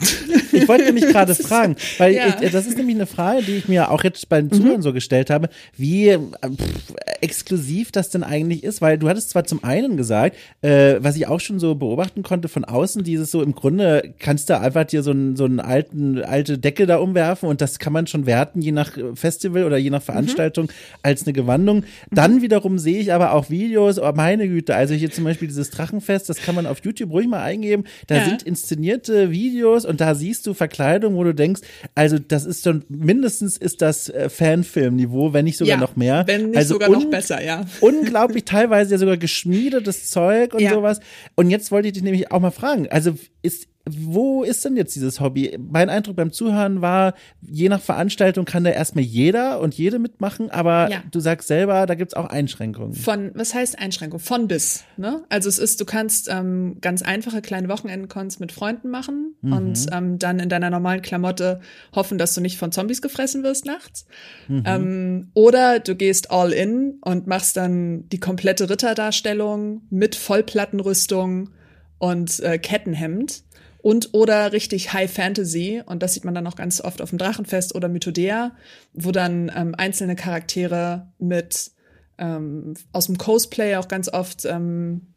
Speaker 1: Ich wollte nämlich gerade fragen, weil ja. ich, das ist nämlich eine Frage, die ich mir auch jetzt beim mhm. Zuhören mhm. so gestellt habe, wie äh, pff, exklusiv das denn eigentlich ist, weil du hattest zwar zum einen gesagt, äh, was ich auch schon so beobachten konnte von außen, dieses so im Grunde kannst du einfach dir so einen so einen alten alte Decke da umwerfen und das kann man schon werten, je nach Festival oder je nach Veranstaltung mhm. als eine Gewandung. Dann wiederum sehe ich aber auch Videos, oh meine Güte, also hier zum Beispiel dieses Drachenfest, das kann man auf YouTube ruhig mal eingeben. Da ja. sind inszenierte Videos und da siehst du Verkleidung, wo du denkst, also das ist schon mindestens ist das äh, Fanfilmniveau, wenn nicht sogar ja, noch mehr.
Speaker 2: Wenn nicht
Speaker 1: also
Speaker 2: sogar noch besser, ja.
Speaker 1: Unglaublich teilweise ja sogar geschmiedetes Zeug und ja. sowas. Und jetzt wollte ich dich nämlich auch mal fragen, also ist wo ist denn jetzt dieses Hobby? Mein Eindruck beim Zuhören war, je nach Veranstaltung kann da erstmal jeder und jede mitmachen, aber ja. du sagst selber, da gibt's auch Einschränkungen.
Speaker 2: Von, was heißt Einschränkung? Von bis. Ne? Also es ist, du kannst ähm, ganz einfache kleine Wochenendcons mit Freunden machen mhm. und ähm, dann in deiner normalen Klamotte hoffen, dass du nicht von Zombies gefressen wirst nachts. Mhm. Ähm, oder du gehst all in und machst dann die komplette Ritterdarstellung mit Vollplattenrüstung und äh, Kettenhemd und oder richtig High Fantasy und das sieht man dann auch ganz oft auf dem Drachenfest oder Mythodea, wo dann ähm, einzelne Charaktere mit ähm, aus dem Cosplay auch ganz oft ähm,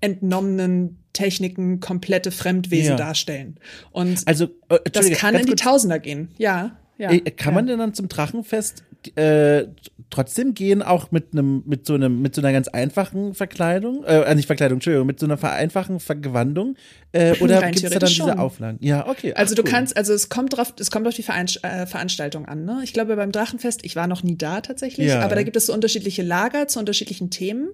Speaker 2: entnommenen Techniken komplette Fremdwesen ja. darstellen. Und
Speaker 1: also, äh,
Speaker 2: das kann in die Tausender gehen. Ja. Ja,
Speaker 1: äh, kann
Speaker 2: ja.
Speaker 1: man denn dann zum Drachenfest äh, trotzdem gehen, auch mit einem, mit so einem, mit so einer ganz einfachen Verkleidung, äh, nicht Verkleidung, Entschuldigung, mit so einer vereinfachen Vergewandung? Äh, oder gibt es da dann diese Auflagen?
Speaker 2: Ja, okay. Also ach, du cool. kannst, also es kommt drauf, es kommt auf die Veranst äh, Veranstaltung an, ne? Ich glaube beim Drachenfest, ich war noch nie da tatsächlich, ja. aber da gibt es so unterschiedliche Lager zu unterschiedlichen Themen.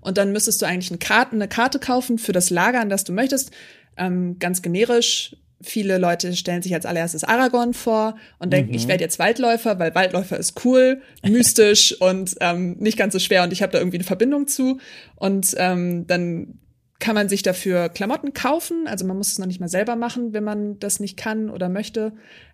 Speaker 2: Und dann müsstest du eigentlich eine Karte, eine Karte kaufen für das Lager, an das du möchtest. Ähm, ganz generisch viele Leute stellen sich als allererstes Aragorn vor und denken, mhm. ich werde jetzt Waldläufer, weil Waldläufer ist cool, mystisch und ähm, nicht ganz so schwer und ich habe da irgendwie eine Verbindung zu. Und ähm, dann kann man sich dafür Klamotten kaufen. Also man muss es noch nicht mal selber machen, wenn man das nicht kann oder möchte.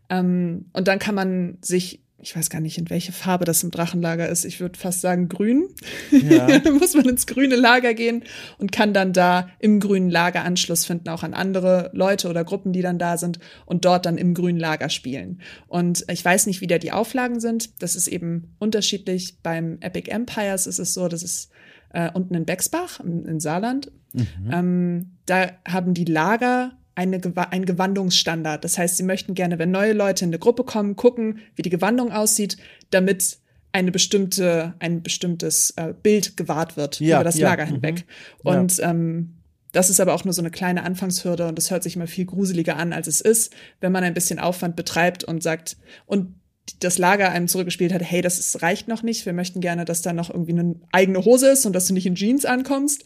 Speaker 2: Ähm, und dann kann man sich ich weiß gar nicht, in welche Farbe das im Drachenlager ist. Ich würde fast sagen grün. Ja. da muss man ins grüne Lager gehen und kann dann da im grünen Lager Anschluss finden, auch an andere Leute oder Gruppen, die dann da sind und dort dann im grünen Lager spielen. Und ich weiß nicht, wie da die Auflagen sind. Das ist eben unterschiedlich. Beim Epic Empires ist es so, das ist äh, unten in Bexbach, in, in Saarland. Mhm. Ähm, da haben die Lager eine, ein Gewandungsstandard. Das heißt, sie möchten gerne, wenn neue Leute in eine Gruppe kommen, gucken, wie die Gewandung aussieht, damit eine bestimmte, ein bestimmtes äh, Bild gewahrt wird ja, über das ja, Lager mhm. hinweg. Und ja. ähm, das ist aber auch nur so eine kleine Anfangshürde und das hört sich immer viel gruseliger an, als es ist, wenn man ein bisschen Aufwand betreibt und sagt, und das Lager einem zurückgespielt hat, hey, das ist, reicht noch nicht, wir möchten gerne, dass da noch irgendwie eine eigene Hose ist und dass du nicht in Jeans ankommst,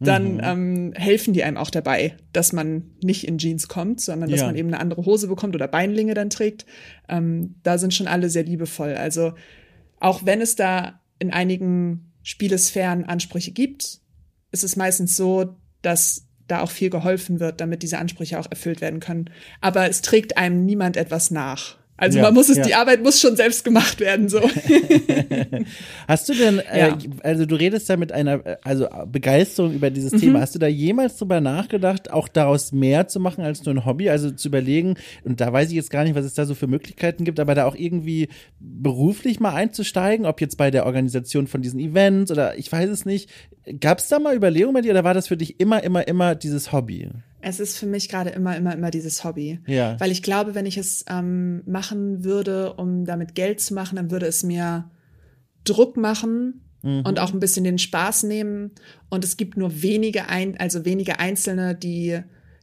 Speaker 2: dann mhm. ähm, helfen die einem auch dabei, dass man nicht in Jeans kommt, sondern dass ja. man eben eine andere Hose bekommt oder Beinlinge dann trägt. Ähm, da sind schon alle sehr liebevoll. Also auch wenn es da in einigen Spielesphären Ansprüche gibt, ist es meistens so, dass da auch viel geholfen wird, damit diese Ansprüche auch erfüllt werden können. Aber es trägt einem niemand etwas nach. Also ja, man muss es, ja. die Arbeit muss schon selbst gemacht werden, so.
Speaker 1: Hast du denn, äh, ja. also du redest da mit einer, also Begeisterung über dieses mhm. Thema. Hast du da jemals drüber nachgedacht, auch daraus mehr zu machen als nur ein Hobby? Also zu überlegen, und da weiß ich jetzt gar nicht, was es da so für Möglichkeiten gibt, aber da auch irgendwie beruflich mal einzusteigen, ob jetzt bei der Organisation von diesen Events oder ich weiß es nicht. Gab es da mal Überlegungen bei dir oder war das für dich immer, immer, immer dieses Hobby?
Speaker 2: Es ist für mich gerade immer, immer, immer dieses Hobby. Ja. Weil ich glaube, wenn ich es ähm, machen würde, um damit Geld zu machen, dann würde es mir Druck machen mhm. und auch ein bisschen den Spaß nehmen. Und es gibt nur wenige, ein, also wenige Einzelne, die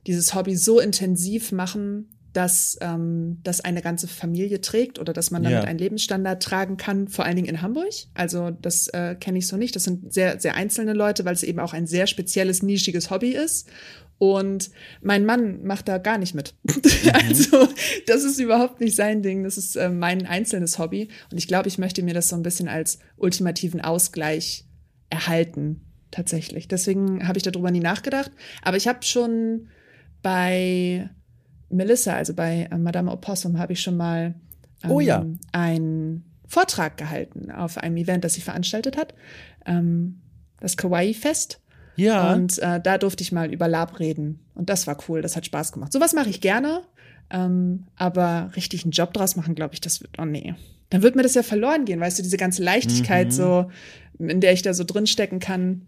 Speaker 2: dieses Hobby so intensiv machen, dass ähm, das eine ganze Familie trägt oder dass man damit ja. einen Lebensstandard tragen kann, vor allen Dingen in Hamburg. Also das äh, kenne ich so nicht. Das sind sehr, sehr einzelne Leute, weil es eben auch ein sehr spezielles, nischiges Hobby ist. Und mein Mann macht da gar nicht mit. Mhm. Also, das ist überhaupt nicht sein Ding. Das ist äh, mein einzelnes Hobby. Und ich glaube, ich möchte mir das so ein bisschen als ultimativen Ausgleich erhalten, tatsächlich. Deswegen habe ich darüber nie nachgedacht. Aber ich habe schon bei Melissa, also bei äh, Madame Opossum, habe ich schon mal ähm,
Speaker 1: oh ja.
Speaker 2: einen Vortrag gehalten auf einem Event, das sie veranstaltet hat. Ähm, das Kawaii-Fest. Ja. Und äh, da durfte ich mal über Lab reden. Und das war cool, das hat Spaß gemacht. Sowas mache ich gerne, ähm, aber richtig einen Job draus machen, glaube ich, das wird, oh nee. Dann wird mir das ja verloren gehen, weißt du, diese ganze Leichtigkeit mhm. so, in der ich da so drinstecken kann.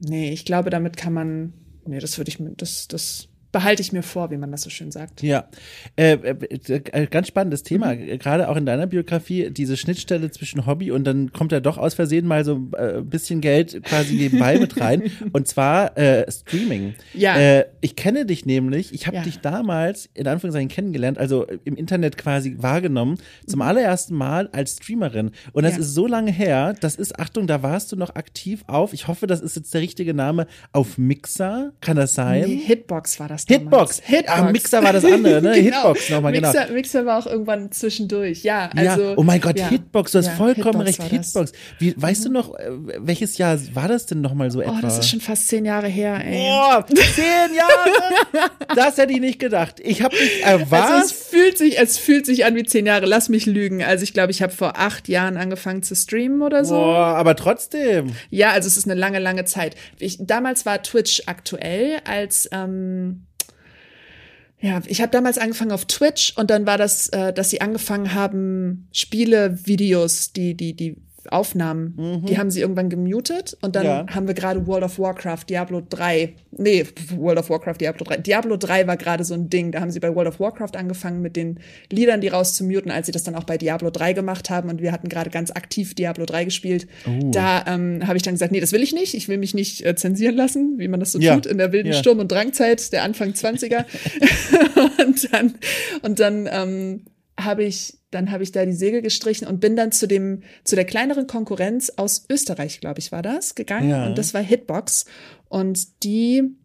Speaker 2: Nee, ich glaube, damit kann man, nee, das würde ich mir, das, das behalte ich mir vor, wie man das so schön sagt.
Speaker 1: Ja, äh, äh, äh, ganz spannendes Thema, mhm. gerade auch in deiner Biografie, diese Schnittstelle zwischen Hobby und dann kommt da doch aus Versehen mal so äh, ein bisschen Geld quasi nebenbei mit rein und zwar äh, Streaming. Ja. Äh, ich kenne dich nämlich, ich habe ja. dich damals in Anführungszeichen kennengelernt, also im Internet quasi wahrgenommen, zum mhm. allerersten Mal als Streamerin und das ja. ist so lange her, das ist, Achtung, da warst du noch aktiv auf, ich hoffe, das ist jetzt der richtige Name, auf Mixer, kann das sein? Nee,
Speaker 2: Hitbox war das
Speaker 1: das Hitbox. Hitbox. Ah, Mixer war das andere, ne? genau. Hitbox nochmal,
Speaker 2: genau. Mixer, Mixer war auch irgendwann zwischendurch, ja.
Speaker 1: Also, ja. Oh mein Gott, ja. Hitbox, du hast ja, vollkommen Hitbox recht, Hitbox. Wie, weißt mhm. du noch, äh, welches Jahr war das denn nochmal so oh, etwa? Oh,
Speaker 2: das ist schon fast zehn Jahre her, ey.
Speaker 1: Boah, zehn Jahre? das hätte ich nicht gedacht. Ich habe dich, äh, was?
Speaker 2: Also es fühlt sich, es fühlt sich an wie zehn Jahre, lass mich lügen. Also ich glaube, ich habe vor acht Jahren angefangen zu streamen oder so.
Speaker 1: Boah, aber trotzdem.
Speaker 2: Ja, also es ist eine lange, lange Zeit. Ich, damals war Twitch aktuell als ähm, ja, ich habe damals angefangen auf Twitch und dann war das, äh, dass sie angefangen haben, Spiele, Videos, die, die, die Aufnahmen. Mhm. Die haben sie irgendwann gemutet und dann ja. haben wir gerade World of Warcraft Diablo 3. Nee, World of Warcraft Diablo 3. Diablo 3 war gerade so ein Ding. Da haben sie bei World of Warcraft angefangen mit den Liedern, die rauszumuten, als sie das dann auch bei Diablo 3 gemacht haben und wir hatten gerade ganz aktiv Diablo 3 gespielt. Uh. Da ähm, habe ich dann gesagt, nee, das will ich nicht. Ich will mich nicht äh, zensieren lassen, wie man das so ja. tut in der wilden ja. Sturm- und Drangzeit der Anfang 20er. und dann, und dann ähm, habe ich dann habe ich da die Segel gestrichen und bin dann zu dem zu der kleineren Konkurrenz aus Österreich, glaube ich, war das gegangen ja. und das war Hitbox und die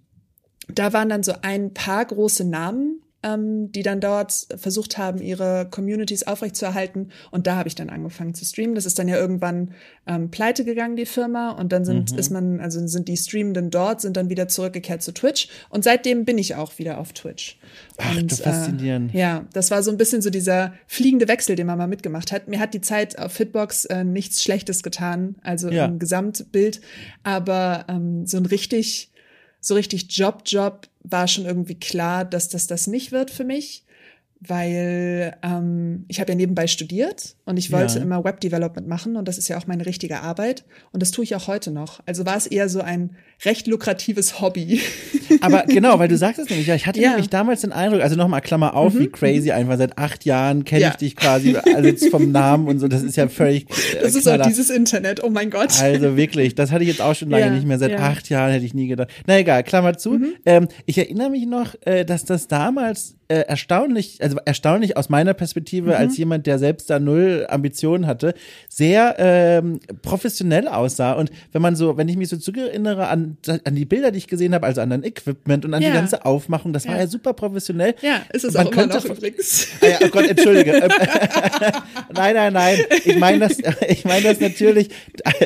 Speaker 2: da waren dann so ein paar große Namen ähm, die dann dort versucht haben, ihre Communities aufrechtzuerhalten. Und da habe ich dann angefangen zu streamen. Das ist dann ja irgendwann ähm, pleite gegangen, die Firma. Und dann sind, mhm. ist man, also sind die Streamenden dort, sind dann wieder zurückgekehrt zu Twitch. Und seitdem bin ich auch wieder auf Twitch.
Speaker 1: Ach,
Speaker 2: und,
Speaker 1: das faszinierend.
Speaker 2: Äh, ja, das war so ein bisschen so dieser fliegende Wechsel, den man mal mitgemacht hat. Mir hat die Zeit auf Hitbox äh, nichts Schlechtes getan, also ja. im Gesamtbild. Aber ähm, so ein richtig so richtig Job, Job war schon irgendwie klar, dass das das nicht wird für mich weil ähm, ich habe ja nebenbei studiert und ich wollte ja. immer Web-Development machen und das ist ja auch meine richtige Arbeit und das tue ich auch heute noch. Also war es eher so ein recht lukratives Hobby.
Speaker 1: Aber genau, weil du sagst es nämlich, ja, ich hatte ja. nämlich damals den Eindruck, also nochmal Klammer auf, mhm. wie crazy einfach seit acht Jahren kenne ja. ich dich quasi, also jetzt vom Namen und so, das ist ja völlig
Speaker 2: äh, Das ist auch dieses Internet, oh mein Gott.
Speaker 1: Also wirklich, das hatte ich jetzt auch schon lange nicht mehr, seit acht Jahren hätte ich nie gedacht. Na egal, Klammer zu. Mhm. Ähm, ich erinnere mich noch, äh, dass das damals äh, erstaunlich, also erstaunlich aus meiner Perspektive mhm. als jemand, der selbst da null Ambitionen hatte, sehr ähm, professionell aussah. Und wenn man so, wenn ich mich so zurückerinnere an, an die Bilder, die ich gesehen habe, also an dein Equipment und an ja. die ganze Aufmachung, das ja. war ja super professionell.
Speaker 2: Ja, ist es man auch könnte, immer noch übrigens.
Speaker 1: Ah, ja, oh Gott, entschuldige. nein, nein, nein. Ich meine das, ich meine das natürlich.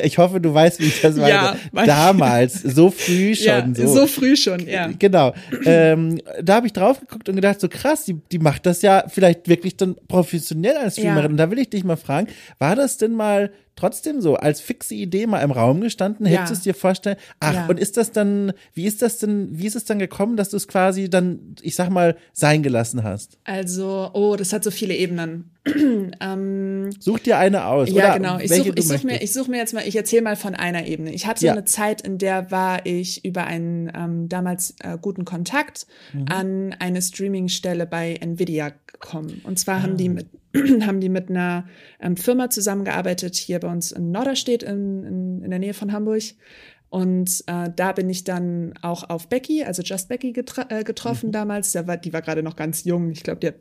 Speaker 1: Ich hoffe, du weißt, wie ich das meine. Ja, Damals, so früh schon. Ja, so.
Speaker 2: so früh schon, ja.
Speaker 1: Genau. Ähm, da habe ich drauf geguckt und gedacht, so krass, die, die macht das ja vielleicht wirklich dann professionell als Streamerin. Ja. Und da will ich dich mal fragen, war das denn mal trotzdem so als fixe Idee mal im Raum gestanden? Ja. Hättest du es dir vorstellen? Ach, ja. und ist das dann, wie ist das denn, wie ist es dann gekommen, dass du es quasi dann, ich sag mal, sein gelassen hast?
Speaker 2: Also, oh, das hat so viele Ebenen.
Speaker 1: ähm, Such dir eine aus.
Speaker 2: Ja, genau. Ich suche such mir, ich such mir jetzt mal, ich erzähle mal von einer Ebene. Ich hatte ja. eine Zeit, in der war ich über einen ähm, damals äh, guten Kontakt mhm. an eine Streamingstelle bei Nvidia gekommen. Und zwar ah. haben die ah. mit haben die mit einer ähm, Firma zusammengearbeitet, hier bei uns in Norderstedt in, in, in der Nähe von Hamburg. Und äh, da bin ich dann auch auf Becky, also Just Becky äh, getroffen mhm. damals. War, die war gerade noch ganz jung. Ich glaube, die hat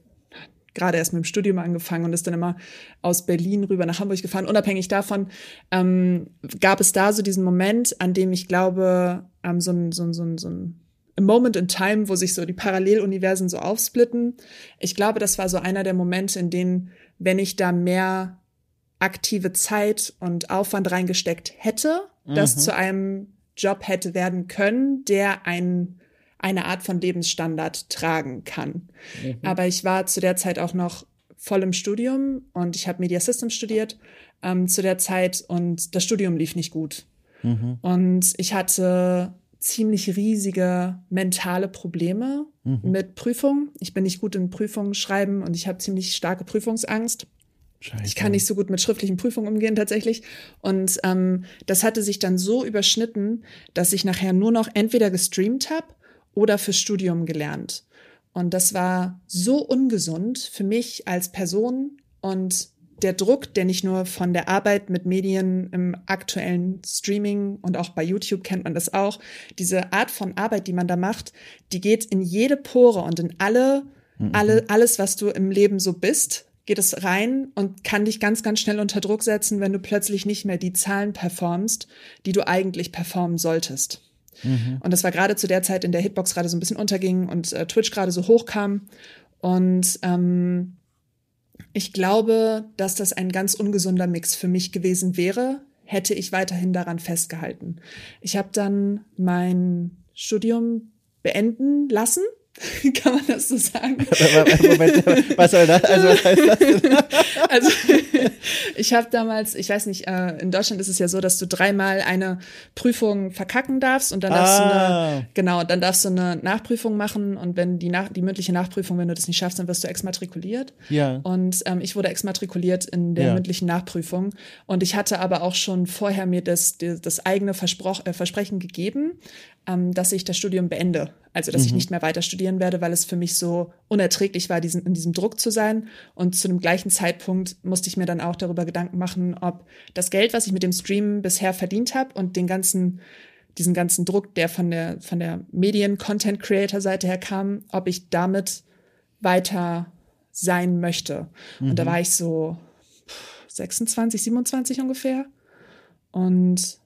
Speaker 2: gerade erst mit dem Studium angefangen und ist dann immer aus Berlin rüber nach Hamburg gefahren. Unabhängig davon ähm, gab es da so diesen Moment, an dem ich glaube, ähm, so ein, so ein, so ein, so ein a Moment in Time, wo sich so die Paralleluniversen so aufsplitten. Ich glaube, das war so einer der Momente, in denen, wenn ich da mehr aktive Zeit und Aufwand reingesteckt hätte, mhm. das zu einem Job hätte werden können, der ein, eine Art von Lebensstandard tragen kann. Mhm. Aber ich war zu der Zeit auch noch voll im Studium und ich habe Media Systems studiert ähm, zu der Zeit und das Studium lief nicht gut. Mhm. Und ich hatte ziemlich riesige mentale Probleme mhm. mit Prüfungen. Ich bin nicht gut in Prüfungen schreiben und ich habe ziemlich starke Prüfungsangst. Scheiße. Ich kann nicht so gut mit schriftlichen Prüfungen umgehen tatsächlich. Und ähm, das hatte sich dann so überschnitten, dass ich nachher nur noch entweder gestreamt habe oder fürs Studium gelernt. Und das war so ungesund für mich als Person und der Druck, der nicht nur von der Arbeit mit Medien im aktuellen Streaming und auch bei YouTube kennt man das auch, diese Art von Arbeit, die man da macht, die geht in jede Pore und in alle, mhm. alle, alles, was du im Leben so bist, geht es rein und kann dich ganz, ganz schnell unter Druck setzen, wenn du plötzlich nicht mehr die Zahlen performst, die du eigentlich performen solltest. Mhm. Und das war gerade zu der Zeit, in der Hitbox gerade so ein bisschen unterging und äh, Twitch gerade so hochkam. Und ähm, ich glaube, dass das ein ganz ungesunder Mix für mich gewesen wäre, hätte ich weiterhin daran festgehalten. Ich habe dann mein Studium beenden lassen Kann man das so sagen?
Speaker 1: Moment, was soll das? Also was heißt das denn?
Speaker 2: Also ich habe damals, ich weiß nicht, äh, in Deutschland ist es ja so, dass du dreimal eine Prüfung verkacken darfst und dann darfst du
Speaker 1: Ah.
Speaker 2: eine, genau, dann darfst du eine Nachprüfung machen und wenn die, nach, die mündliche Nachprüfung, wenn du das nicht schaffst, dann wirst du exmatrikuliert.
Speaker 1: Ja.
Speaker 2: Und ähm, ich wurde exmatrikuliert in der
Speaker 1: Ja.
Speaker 2: mündlichen Nachprüfung und ich hatte aber auch schon vorher mir das, das, das eigene Versproch, äh, Versprechen gegeben, ähm, dass ich das Studium beende. Also, dass ich nicht mehr weiter studieren werde, weil es für mich so unerträglich war, diesen, in diesem Druck zu sein. Und zu dem gleichen Zeitpunkt musste ich mir dann auch darüber Gedanken machen, ob das Geld, was ich mit dem Stream bisher verdient habe und den ganzen, diesen ganzen Druck, der von der, von der Medien-Content-Creator-Seite her kam, ob ich damit weiter sein möchte. Und da war ich so 26, 27 ungefähr. Und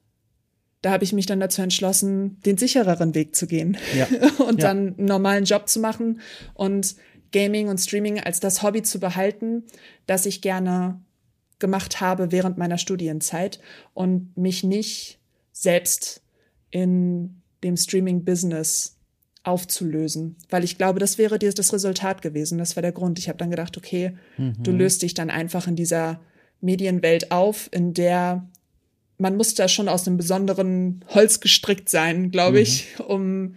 Speaker 2: da habe ich mich dann dazu entschlossen, den sichereren Weg zu gehen
Speaker 1: Ja.
Speaker 2: und
Speaker 1: Ja.
Speaker 2: dann einen normalen Job zu machen und Gaming und Streaming als das Hobby zu behalten, das ich gerne gemacht habe während meiner Studienzeit und mich nicht selbst in dem Streaming-Business aufzulösen, weil ich glaube, das wäre dir das Resultat gewesen. Das war der Grund. Ich habe dann gedacht, okay, du löst dich dann einfach in dieser Medienwelt auf, in der man muss da schon aus einem besonderen Holz gestrickt sein, glaube ich, um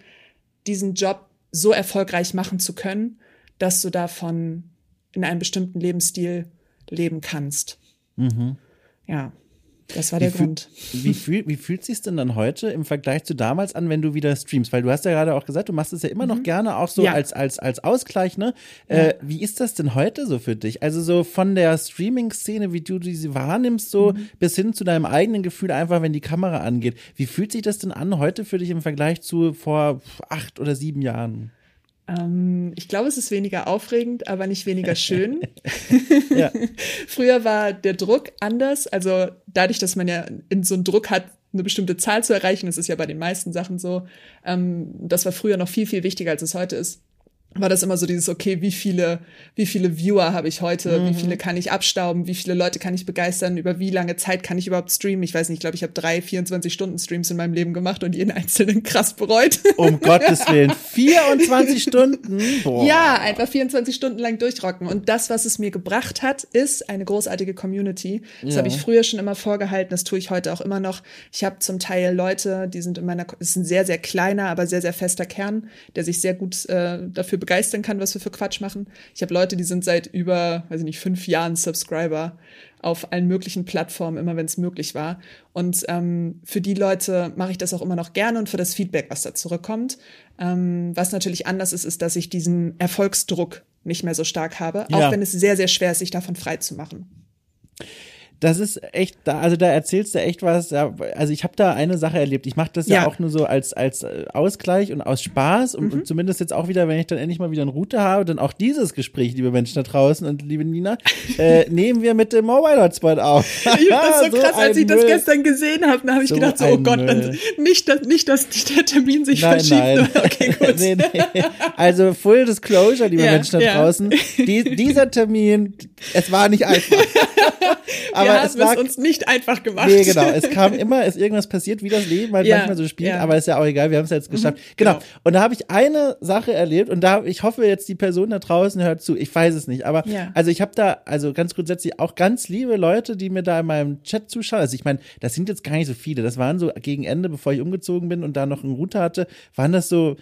Speaker 2: diesen Job so erfolgreich machen zu können, dass du davon in einem bestimmten Lebensstil leben kannst. Ja, das war der
Speaker 1: Wie fühl-
Speaker 2: Grund.
Speaker 1: Wie, fühl, wie fühlt sich denn dann heute im Vergleich zu damals an, wenn du wieder streamst? Weil du hast ja gerade auch gesagt, du machst es ja immer noch gerne auch so
Speaker 2: Mhm. Ja.
Speaker 1: als, als, als Ausgleich, ne? Äh, wie ist das denn heute so für dich? Also so von der Streaming-Szene, wie du diese wahrnimmst, so
Speaker 2: Mhm.
Speaker 1: bis hin zu deinem eigenen Gefühl einfach, wenn die Kamera angeht. Wie fühlt sich das denn an heute für dich im Vergleich zu vor acht oder sieben Jahren?
Speaker 2: Ähm, ich glaube, es ist weniger aufregend, aber nicht weniger schön.
Speaker 1: Ja.
Speaker 2: Früher war der Druck anders. Also dadurch, dass man ja in so einen Druck hat, eine bestimmte Zahl zu erreichen, das ist ja bei den meisten Sachen so, ähm, das war früher noch viel, viel wichtiger, als es heute ist. War das immer so dieses, okay, wie viele, wie viele Viewer habe ich heute,
Speaker 1: Mhm.
Speaker 2: wie viele kann ich abstauben, wie viele Leute kann ich begeistern, über wie lange Zeit kann ich überhaupt streamen? Ich weiß nicht, ich glaube, ich habe drei 24-Stunden-Streams in meinem Leben gemacht und jeden einzelnen krass bereut.
Speaker 1: Um Gottes Willen. 24 Stunden? Boah.
Speaker 2: Ja, einfach 24 Stunden lang durchrocken. Und das, was es mir gebracht hat, ist eine großartige Community. Das
Speaker 1: Ja.
Speaker 2: habe ich früher schon immer vorgehalten, das tue ich heute auch immer noch. Ich habe zum Teil Leute, die sind in meiner, es ist ein sehr, sehr kleiner, aber sehr, sehr fester Kern, der sich sehr gut äh, dafür begeistern kann, was wir für Quatsch machen. Ich habe Leute, die sind seit über, weiß ich nicht, fünf Jahren Subscriber auf allen möglichen Plattformen, immer wenn es möglich war. Und ähm, für die Leute mache ich das auch immer noch gerne und für das Feedback, was da zurückkommt. Ähm, was natürlich anders ist, ist, dass ich diesen Erfolgsdruck nicht mehr so stark habe,
Speaker 1: Ja.
Speaker 2: auch wenn es sehr, sehr schwer ist, sich davon frei zu machen.
Speaker 1: Das ist echt, da, also da erzählst du echt was. Ja, also ich habe da eine Sache erlebt. Ich mache das ja.
Speaker 2: Ja. Mhm.
Speaker 1: auch nur so als als äh, Ausgleich und aus Spaß und, und zumindest jetzt auch wieder, wenn ich dann endlich mal wieder eine Route habe, dann auch dieses Gespräch, liebe Menschen da draußen und liebe Nina, äh, nehmen wir mit dem Mobile Hotspot auf.
Speaker 2: Ich das so krass, als ich das
Speaker 1: Müll.
Speaker 2: gestern gesehen habe, da habe ich
Speaker 1: So
Speaker 2: gedacht, so, oh Gott, dann, nicht, dass, nicht, dass der Termin sich
Speaker 1: Nein,
Speaker 2: verschiebt.
Speaker 1: nein.
Speaker 2: Okay, gut.
Speaker 1: nee, nee. Also Full Disclosure, liebe
Speaker 2: Ja,
Speaker 1: Menschen da
Speaker 2: ja.
Speaker 1: draußen. Die, dieser Termin, es war nicht einfach.
Speaker 2: Wir
Speaker 1: Aber
Speaker 2: haben
Speaker 1: es lag
Speaker 2: es uns nicht einfach gemacht.
Speaker 1: Nee, genau. Es kam immer, ist irgendwas passiert, wie das Leben halt
Speaker 2: Ja,
Speaker 1: manchmal so spielt,
Speaker 2: ja.
Speaker 1: aber ist ja auch egal, wir haben es jetzt geschafft. genau.
Speaker 2: genau.
Speaker 1: Und da habe ich eine Sache erlebt und da, ich hoffe jetzt, die Person da draußen hört zu. Ich weiß es nicht, aber
Speaker 2: Ja.
Speaker 1: also ich habe da, also ganz grundsätzlich auch ganz liebe Leute, die mir da in meinem Chat zuschauen. Also ich meine, das sind jetzt gar nicht so viele. Das waren so gegen Ende, bevor ich umgezogen bin und da noch einen Router hatte, waren das so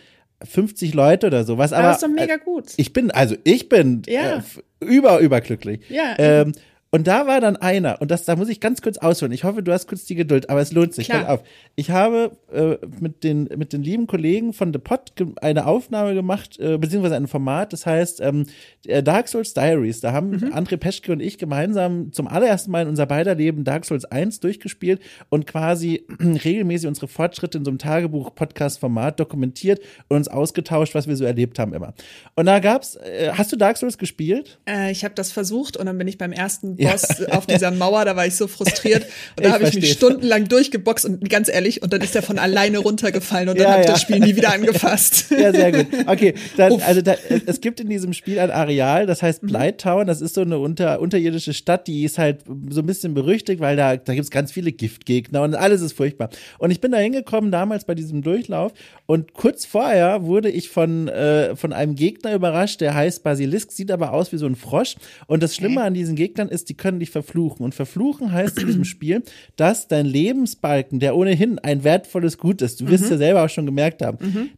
Speaker 1: 50 Leute oder so. Was
Speaker 2: Aber
Speaker 1: aber,
Speaker 2: das ist doch mega gut.
Speaker 1: ich bin, also ich bin
Speaker 2: Ja.
Speaker 1: äh, über, überglücklich.
Speaker 2: Ja,
Speaker 1: Ähm, und da war dann einer, und das, da muss ich ganz kurz ausholen. Ich hoffe, du hast kurz die Geduld, aber es lohnt sich.
Speaker 2: Klar.
Speaker 1: Pass auf. Ich habe äh, mit, den, mit den lieben Kollegen von The Pod eine Aufnahme gemacht, äh, beziehungsweise ein Format, das heißt ähm, äh, Dark Souls Diaries. Da haben
Speaker 2: Mhm.
Speaker 1: André Peschke und ich gemeinsam zum allerersten Mal in unser beider Leben Dark Souls 1 durchgespielt und quasi regelmäßig unsere Fortschritte in so einem Tagebuch-Podcast-Format dokumentiert und uns ausgetauscht, was wir so erlebt haben immer. Und da gab's, äh, hast du Dark Souls gespielt?
Speaker 2: Äh, ich habe das versucht und dann bin ich beim ersten Boss ja. auf dieser Mauer, da war ich so frustriert. Und da habe ich mich stundenlang durchgeboxt und ganz ehrlich, und dann ist er von alleine runtergefallen und dann ja, habe ich das Spiel nie wieder angefasst.
Speaker 1: Ja, sehr gut. Okay, dann, also da, es gibt in diesem Spiel ein Areal, das heißt mhm. Blighttown, das ist so eine unter, unterirdische Stadt, die ist halt so ein bisschen berüchtigt, weil da, da gibt es ganz viele Giftgegner und alles ist furchtbar. Und ich bin da hingekommen damals bei diesem Durchlauf und kurz vorher wurde ich von, äh, von einem Gegner überrascht, der heißt Basilisk, sieht aber aus wie so ein Frosch. Und das Schlimme an diesen Gegnern ist, die können dich verfluchen. Und verfluchen heißt in diesem Spiel, dass dein Lebensbalken, der ohnehin ein wertvolles Gut ist, du wirst mhm. ja selber auch schon gemerkt haben, mhm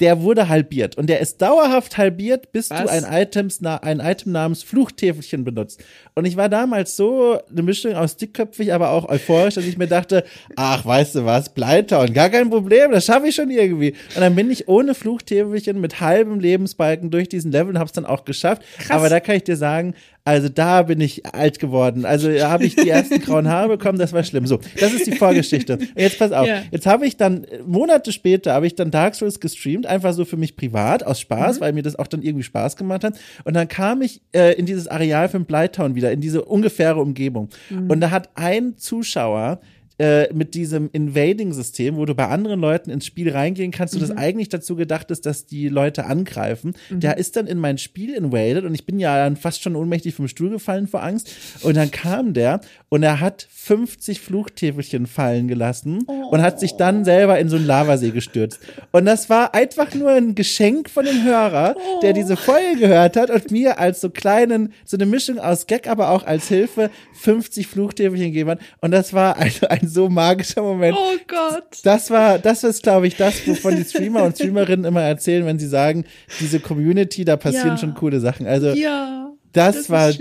Speaker 1: der wurde halbiert und der ist dauerhaft halbiert, bis Was? du ein, Items, ein Item namens Fluchtäfelchen benutzt. Und ich war damals so eine Mischung aus dickköpfig, aber auch euphorisch, dass ich mir dachte, ach, weißt du was, Pleite und gar kein Problem, das schaffe ich schon irgendwie. Und dann bin ich ohne Fluchtäfelchen mit halbem Lebensbalken durch diesen Level und hab's dann auch geschafft. Krass. Aber da kann ich dir sagen, also da bin ich alt geworden. Also da habe ich die ersten grauen Haare bekommen, das war schlimm. So, das ist die Vorgeschichte. Jetzt pass auf. Ja. Jetzt habe ich dann, Monate später, habe ich dann Dark Souls gestreamt, einfach so für mich privat, aus Spaß, mhm. weil mir das auch dann irgendwie Spaß gemacht hat. Und dann kam ich äh, in dieses Areal von Blighttown wieder, in diese ungefähre Umgebung. Mhm. Und da hat ein Zuschauer äh, mit diesem Invading-System, wo du bei anderen Leuten ins Spiel reingehen kannst, mhm. du das eigentlich dazu gedacht ist, dass die Leute angreifen. Mhm. Der ist dann in mein Spiel invaded und ich bin ja dann fast schon ohnmächtig vom Stuhl gefallen vor Angst. Und dann kam der und er hat 50 Fluchtäfelchen fallen gelassen oh. und hat sich dann selber in so einen Lavasee gestürzt. Und das war einfach nur ein Geschenk von dem Hörer, oh. der diese Folge gehört hat und mir als so kleinen, so eine Mischung aus Gag, aber auch als Hilfe 50 Fluchtäfelchen gegeben hat. Und das war ein, ein ein so magischer Moment.
Speaker 2: Oh Gott.
Speaker 1: Das war, das ist, glaube ich, das, wovon die Streamer und Streamerinnen immer erzählen, wenn sie sagen, diese Community, da passieren ja. schon coole Sachen. Also, ja, das, das war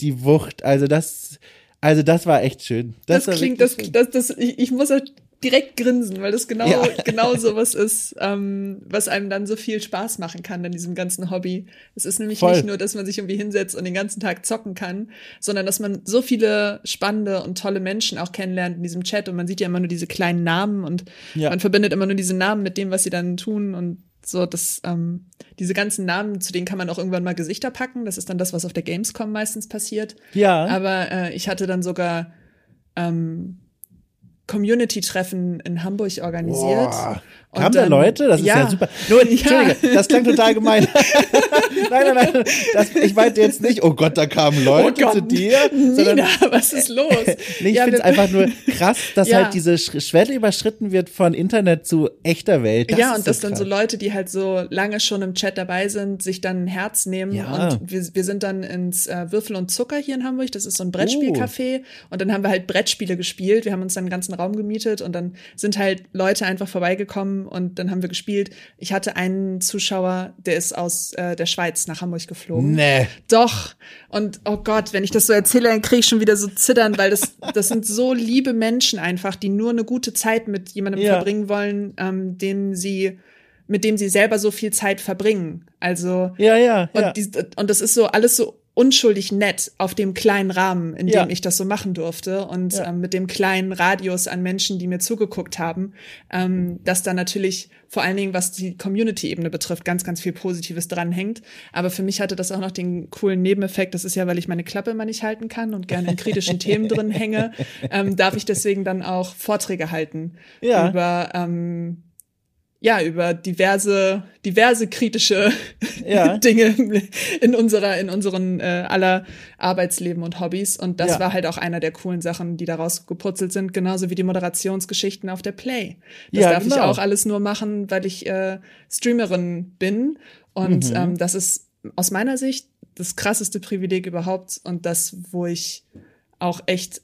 Speaker 1: die Wucht. Also, das, also das war echt schön.
Speaker 2: Das, das klingt, das, das, das, ich, ich muss direkt grinsen, weil das genau, ja. genau so was ist, ähm, was einem dann so viel Spaß machen kann in diesem ganzen Hobby. Es ist nämlich Voll. nicht nur, dass man sich irgendwie hinsetzt und den ganzen Tag zocken kann, sondern dass man so viele spannende und tolle Menschen auch kennenlernt in diesem Chat und man sieht ja immer nur diese kleinen Namen und ja. man verbindet immer nur diese Namen mit dem, was sie dann tun und so, dass ähm, diese ganzen Namen, zu denen kann man auch irgendwann mal Gesichter packen. Das ist dann das, was auf der Gamescom meistens passiert.
Speaker 1: Ja.
Speaker 2: Aber äh, ich hatte dann sogar ähm, Community-Treffen in Hamburg organisiert. Boah.
Speaker 1: Kamen da Leute? Das ist ja, ja super. Nur, Entschuldige, ja. das klang total gemein. nein, nein, nein. Das, ich meinte jetzt nicht, oh Gott, da kamen Leute oh zu dir.
Speaker 2: Sondern, Nina, was ist los?
Speaker 1: nee, ich ja, finde es einfach nur krass, dass ja. halt diese Schwelle überschritten wird von Internet zu echter Welt.
Speaker 2: Das ja, und dass so dann so Leute, die halt so lange schon im Chat dabei sind, sich dann ein Herz nehmen. Ja. Und wir, wir sind dann ins äh, Würfel und Zucker hier in Hamburg. Das ist so ein Brettspielcafé. Uh. Und dann haben wir halt Brettspiele gespielt. Wir haben uns dann einen ganzen Raum gemietet und dann sind halt Leute einfach vorbeigekommen und dann haben wir gespielt. Ich hatte einen Zuschauer, der ist aus äh, der Schweiz nach Hamburg geflogen.
Speaker 1: Nee.
Speaker 2: Doch. Und oh Gott, wenn ich das so erzähle, dann kriege ich schon wieder so zittern, weil das, das sind so liebe Menschen einfach, die nur eine gute Zeit mit jemandem ja. verbringen wollen, ähm, den sie mit dem sie selber so viel Zeit verbringen. Also
Speaker 1: ja, ja,
Speaker 2: und,
Speaker 1: ja.
Speaker 2: Die, und das ist so alles so unschuldig nett auf dem kleinen Rahmen, in dem ja. ich das so machen durfte und ja. ähm, mit dem kleinen Radius an Menschen, die mir zugeguckt haben, ähm, dass da natürlich vor allen Dingen, was die Community-Ebene betrifft, ganz, ganz viel Positives dranhängt. Aber für mich hatte das auch noch den coolen Nebeneffekt, das ist ja, weil ich meine Klappe immer nicht halten kann und gerne in kritischen Themen drin hänge, ähm, darf ich deswegen dann auch Vorträge halten ja. über ähm, ja, über diverse, diverse kritische ja. Dinge in unserer, in unseren äh, aller Arbeitsleben und Hobbys. Und das ja. war halt auch einer der coolen Sachen, die daraus geputzelt sind, genauso wie die Moderationsgeschichten auf der Play. Das ja, darf genau. ich auch alles nur machen, weil ich äh, Streamerin bin. Und mhm. ähm, das ist aus meiner Sicht das krasseste Privileg überhaupt und das, wo ich auch echt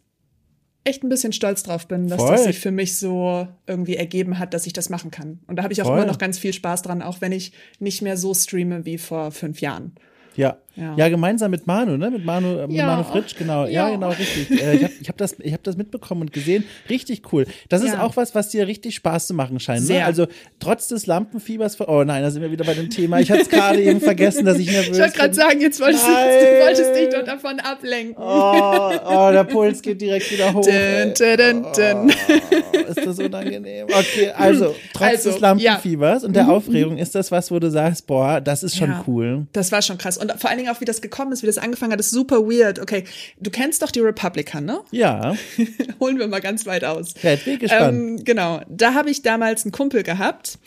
Speaker 2: echt ein bisschen stolz drauf bin, dass Voll. das sich für mich so irgendwie ergeben hat, dass ich das machen kann. Und da habe ich auch Voll. immer noch ganz viel Spaß dran, auch wenn ich nicht mehr so streame wie vor fünf Jahren.
Speaker 1: Ja. Ja. Ja, gemeinsam mit Manu, ne? Mit Manu, äh, mit ja. Manu Fritsch, genau. Ja, ja genau, richtig. Äh, ich habe ich hab das, ich hab das mitbekommen und gesehen. Richtig cool. Das ist auch was, was dir richtig Spaß zu machen scheint. Ne? Sehr. Ne? Also trotz des Lampenfiebers. Oh nein, da sind wir wieder bei dem Thema. Ich hatte es gerade eben vergessen, dass ich nervös
Speaker 2: Ich wollte gerade sagen, jetzt wolltest du, du wolltest dich doch davon ablenken.
Speaker 1: Oh, oh, der Puls geht direkt wieder hoch.
Speaker 2: Dun, dun, dun,
Speaker 1: oh, ist das unangenehm. Okay, also trotz also, des Lampenfiebers und der mhm. Aufregung ist das was, wo du sagst, boah, das ist schon cool.
Speaker 2: Das war schon krass. Und vor allen Dingen Dingen, auch wie das gekommen ist, wie das angefangen hat, ist super weird. Okay, du kennst doch die Republican, ne?
Speaker 1: Ja.
Speaker 2: Holen wir mal ganz weit aus.
Speaker 1: Ja, jetzt bin ich gespannt.
Speaker 2: Ähm, genau, da habe ich damals einen Kumpel gehabt,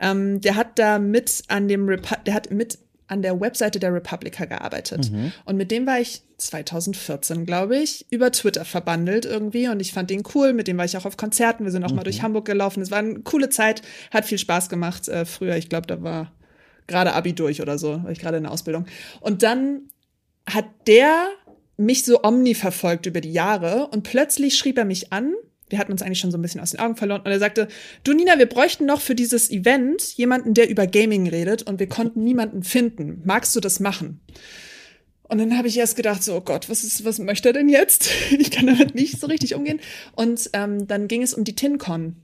Speaker 2: ähm, der hat da mit an dem, Repu der hat mit an der Webseite der Republica gearbeitet.
Speaker 1: Mhm.
Speaker 2: Und mit dem war ich 2014, glaube ich, über Twitter verbandelt irgendwie. Und ich fand den cool. Mit dem war ich auch auf Konzerten. Wir sind auch mal durch Hamburg gelaufen. Es war eine coole Zeit, hat viel Spaß gemacht. Äh, früher, ich glaube, da war gerade Abi durch oder so, war ich gerade in der Ausbildung. Und dann hat der mich so omni verfolgt über die Jahre und plötzlich schrieb er mich an. Wir hatten uns eigentlich schon so ein bisschen aus den Augen verloren und er sagte, du Nina, wir bräuchten noch für dieses Event jemanden, der über Gaming redet und wir konnten niemanden finden. Magst du das machen? Und dann habe ich erst gedacht, so, oh Gott, was ist, was möchte er denn jetzt? Ich kann damit nicht so richtig umgehen. Und ähm, dann ging es um die TinCon.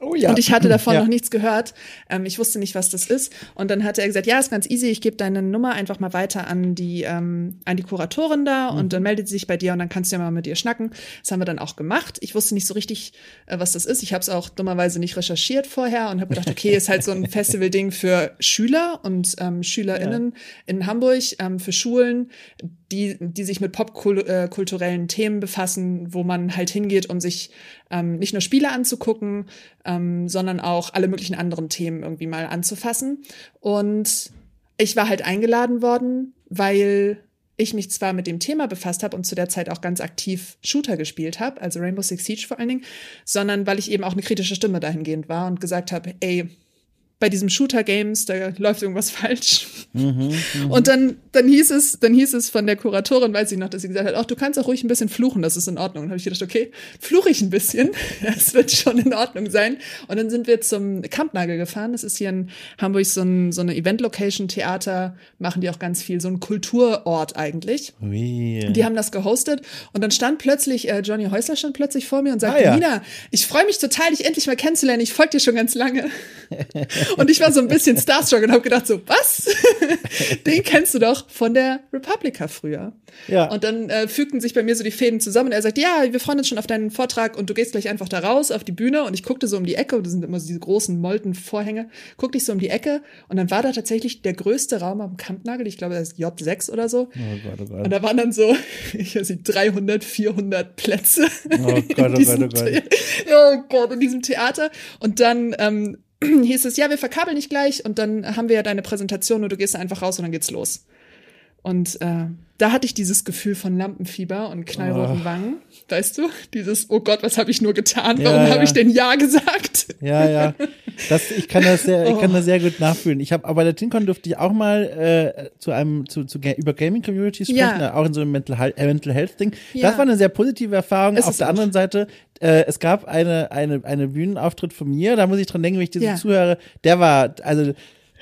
Speaker 1: Oh ja.
Speaker 2: Und ich hatte davon
Speaker 1: Ja.
Speaker 2: noch nichts gehört. Ähm, ich wusste nicht, was das ist. Und dann hatte er gesagt, ja, ist ganz easy. Ich gebe deine Nummer einfach mal weiter an die ähm, an die Kuratorin da
Speaker 1: Mhm.
Speaker 2: und dann meldet sie sich bei dir und dann kannst du ja mal mit ihr schnacken. Das haben wir dann auch gemacht. Ich wusste nicht so richtig, äh, was das ist. Ich habe es auch dummerweise nicht recherchiert vorher und habe gedacht, okay, ist halt so ein Festival-Ding für Schüler und ähm, SchülerInnen in Hamburg, ähm, für Schulen, die, die sich mit popkulturellen Themen befassen, wo man halt hingeht, um sich ähm, nicht nur Spiele anzugucken, ähm, sondern auch alle möglichen anderen Themen irgendwie mal anzufassen. Und ich war halt eingeladen worden, weil ich mich zwar mit dem Thema befasst habe und zu der Zeit auch ganz aktiv Shooter gespielt habe, also Rainbow Six Siege vor allen Dingen, sondern weil ich eben auch eine kritische Stimme dahingehend war und gesagt habe, ey, bei diesem Shooter-Games, da läuft irgendwas falsch. Und dann, dann hieß es, dann hieß es von der Kuratorin, weiß ich noch, dass sie gesagt hat, ach, du kannst auch ruhig ein bisschen fluchen, das ist in Ordnung. Und habe ich gedacht, okay, fluche ich ein bisschen, das wird schon in Ordnung sein. Und dann sind wir zum Kampnagel gefahren. Das ist hier in Hamburg so, ein, so eine Event-Location, Theater, machen die auch ganz viel, so ein Kulturort eigentlich.
Speaker 1: Ui.
Speaker 2: Die haben das gehostet und dann stand plötzlich, äh, Johnny Häusler stand plötzlich vor mir und sagte,
Speaker 1: Ah, ja.
Speaker 2: Nina, ich freue mich total, dich endlich mal kennenzulernen. Ich folge dir schon ganz lange. und ich war so ein bisschen starstruck und habe gedacht so, was? Den kennst du doch von der Republica früher.
Speaker 1: Ja.
Speaker 2: Und dann äh, fügten sich bei mir so die Fäden zusammen und er sagt, ja, wir freuen uns schon auf deinen Vortrag und du gehst gleich einfach da raus auf die Bühne und ich guckte so um die Ecke und das sind immer so diese großen molten Vorhänge, guckte ich so um die Ecke und dann war da tatsächlich der größte Raum am Kampnagel, ich glaube, das ist J6 oder so.
Speaker 1: Oh Gott, oh
Speaker 2: Und
Speaker 1: Gott.
Speaker 2: da waren dann so, ich weiß nicht, 300, 400 Plätze.
Speaker 1: Oh Gott, oh Gott, oh Gott.
Speaker 2: Oh Gott, in diesem Theater. Und dann ähm, hieß es, ja, wir verkabeln dich gleich und dann haben wir ja deine Präsentation und du gehst einfach raus und dann geht's los. Und äh, da hatte ich dieses Gefühl von Lampenfieber und knallroten
Speaker 1: Oh.
Speaker 2: Wangen. Weißt du? Dieses, oh Gott, was habe ich nur getan?
Speaker 1: Ja,
Speaker 2: Warum
Speaker 1: ja.
Speaker 2: habe ich denn Ja gesagt?
Speaker 1: Ja, ja. Das, ich kann das sehr, ich kann das sehr gut nachfühlen. Ich habe, aber bei der TinCon durfte ich auch mal äh, zu einem, zu, zu über Gaming Community sprechen,
Speaker 2: Ja.
Speaker 1: äh, auch in so einem Mental, Health- äh, Mental Health Ding.
Speaker 2: Ja.
Speaker 1: Das war eine sehr positive Erfahrung.
Speaker 2: Es
Speaker 1: Auf der anderen Seite, äh, es gab eine, eine, eine Bühnenauftritt von mir, da muss ich dran denken, wenn ich diesen
Speaker 2: Ja.
Speaker 1: zuhöre, der war, also,